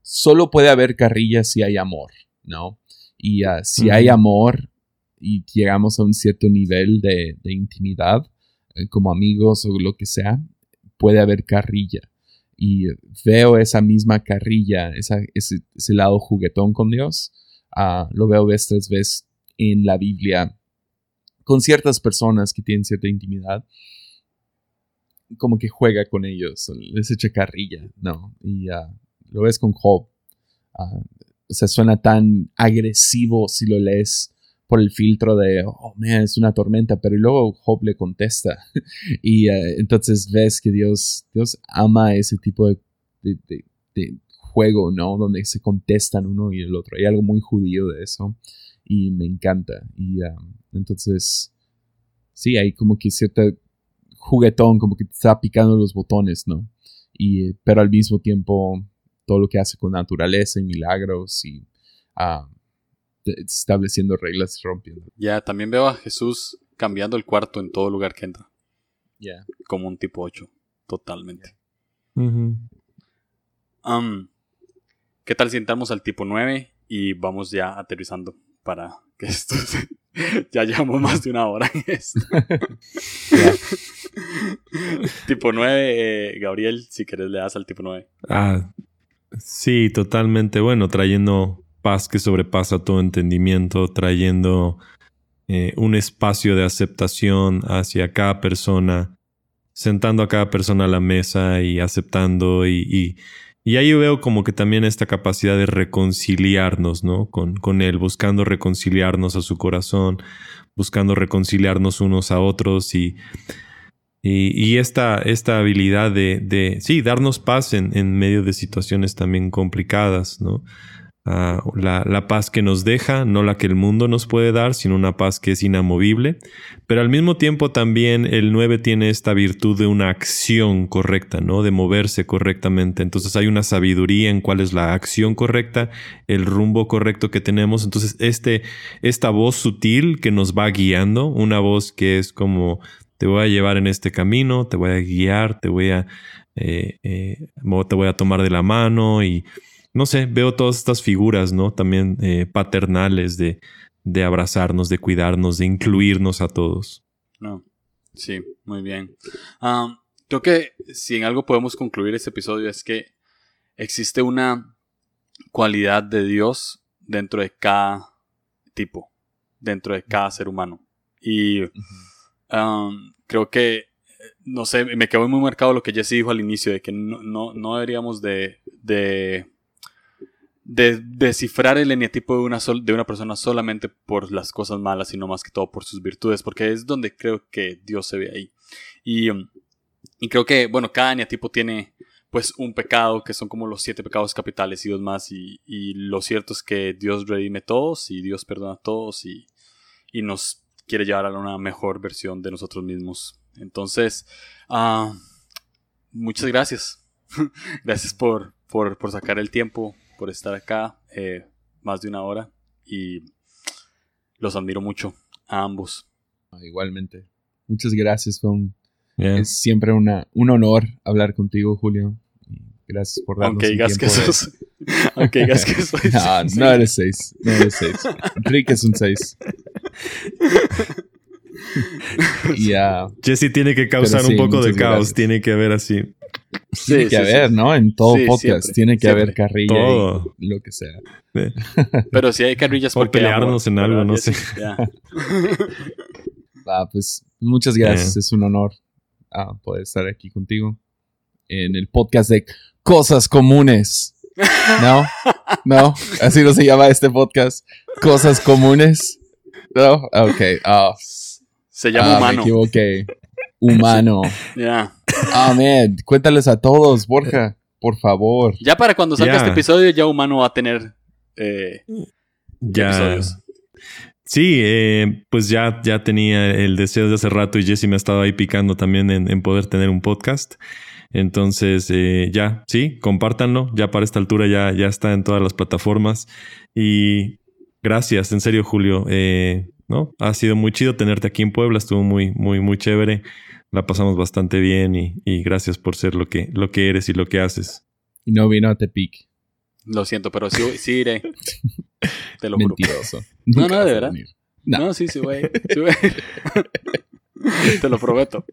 solo puede haber carrilla si hay amor, ¿no? Y ah, si hay amor y llegamos a un cierto nivel de, intimidad, eh, como amigos o lo que sea, puede haber carrilla y veo esa misma carrilla, ese, lado juguetón con Dios, ah, lo veo vez tras vez en la Biblia con ciertas personas que tienen cierta intimidad. como que juega con ellos, les echa carrilla, ¿no? Y ah, lo ves con Job. Ah, o sea, suena tan agresivo si lo lees por el filtro de, oh, man, es una tormenta, pero luego Job le contesta. y eh, entonces ves que Dios, Dios ama ese tipo de, de, juego, ¿no? Donde se contestan uno y el otro. Hay algo muy judío de eso y me encanta. Y entonces, sí, hay como que cierta juguetón, como que está picando los botones, ¿no? Y, pero al mismo tiempo, todo lo que hace con naturaleza y milagros y ah, estableciendo reglas y rompiendo. Ya, también veo a Jesús cambiando el cuarto en todo lugar que entra. Ya. Como un tipo 8, totalmente. ¿Qué tal si entramos al tipo 9 y vamos ya aterrizando para que esto ya llevamos más de una hora en esto. tipo 9, eh, Gabriel, si querés le das al tipo 9. Ah, sí, totalmente. Bueno, trayendo paz que sobrepasa todo entendimiento, trayendo eh, un espacio de aceptación hacia cada persona, sentando a cada persona a la mesa y aceptando y y ahí veo como que también esta capacidad de reconciliarnos, ¿no? Con, con Él, buscando reconciliarnos a su corazón, buscando reconciliarnos unos a otros y, y, esta, esta habilidad de, de, sí, darnos paz en, en medio de situaciones también complicadas, ¿no? La, paz que nos deja, no la que el mundo nos puede dar, sino una paz que es inamovible. Pero al mismo tiempo también el 9 tiene esta virtud de una acción correcta, ¿no? De moverse correctamente. Entonces hay una sabiduría en cuál es la acción correcta, el rumbo correcto que tenemos. Entonces este, esta voz sutil que nos va guiando, una voz que es como te voy a llevar en este camino, te voy a guiar, te voy a, eh, eh, te voy a tomar de la mano y no sé, veo todas estas figuras, ¿no? También eh, paternales de, de abrazarnos, de cuidarnos, de incluirnos a todos. No, sí, muy bien. creo que si en algo podemos concluir este episodio es que existe una cualidad de Dios dentro de cada tipo, dentro de cada ser humano. Y creo que, no sé, me quedó muy marcado lo que Jesse dijo al inicio, de que no, no, no deberíamos de, de de descifrar el eneatipo de una, de una persona solamente por las cosas malas, sino más que todo por sus virtudes, porque es donde creo que Dios se ve ahí. Y, um, y creo que, bueno, cada eneatipo tiene pues un pecado, que son como los siete pecados capitales y dos más, y, y lo cierto es que Dios redime todos y Dios perdona a todos y, y nos quiere llevar a una mejor versión de nosotros mismos. Entonces, uh, muchas gracias. gracias por, por, por sacar el tiempo por estar acá eh, más de una hora y los admiro mucho a ambos. Igualmente. Muchas gracias, fue es siempre una, un honor hablar contigo, Julio. Gracias por darnos Aunque digas que sos, aunque digas que soy no, no eres seis, no eres seis. Enrique es un seis. y, Jesse tiene que causar un poco de caos, tiene que haber así tiene que haber, ¿no? En todo podcast tiene que haber carrilla y lo que sea. Pero si hay carrillas por pelearnos en algo, no sé. ah, pues muchas gracias, es un honor ah, poder estar aquí contigo en el podcast de Cosas Comunes. ¿No? ¿No? Así no se llama este podcast. Cosas Comunes. ¿No? Ok. Ah. se llama humano. Me equivoqué. Humano. Ya. Ah, man, cuéntales a todos, Borja, por favor. Ya para cuando salga este episodio, ya Humano va a tener eh, ya. episodios. Sí, eh, pues ya, ya tenía el deseo de hace rato y Jesse me ha estado ahí picando también en, poder tener un podcast. Entonces, eh, ya, sí, compártanlo. Ya para esta altura ya, ya está en todas las plataformas. Y gracias, en serio, Julio. ¿no? Ha sido muy chido tenerte aquí en Puebla. Estuvo muy, muy, muy chévere la pasamos bastante bien y, gracias por ser lo que, lo que eres y lo que haces. Y no vino a Tepic. Lo siento, pero sí, sí iré. Te lo Mentiroso. No, no, de verdad. No. sí, sí, güey. Te lo prometo.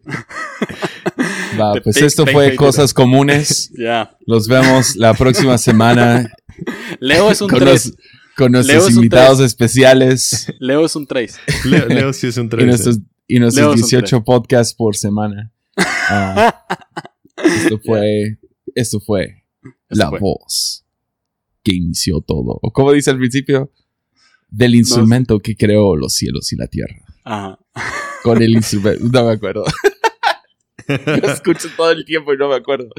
Va, pues esto fue Cosas Comunes. Ya. Los vemos la próxima semana. Leo es un 3. con nuestros invitados especiales. Leo es un 3. Leo, sí es un 3 y nuestros 18 podcasts por semana. Ah, esto fue. Esto fue Esto la fue. voz que inició todo. O como dice al principio, del instrumento que creó los cielos y la tierra. Ajá. Con el instrumento. No me acuerdo. Lo escucho todo el tiempo y no me acuerdo.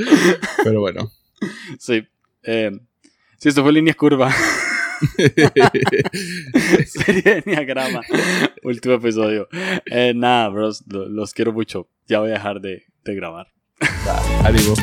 Pero bueno. Sí. Eh, sí, esto fue línea curva. Serie Enneagrama, último episodio. Eh, nada, bros, los quiero mucho. Ya voy a dejar de, de grabar. Ánimo.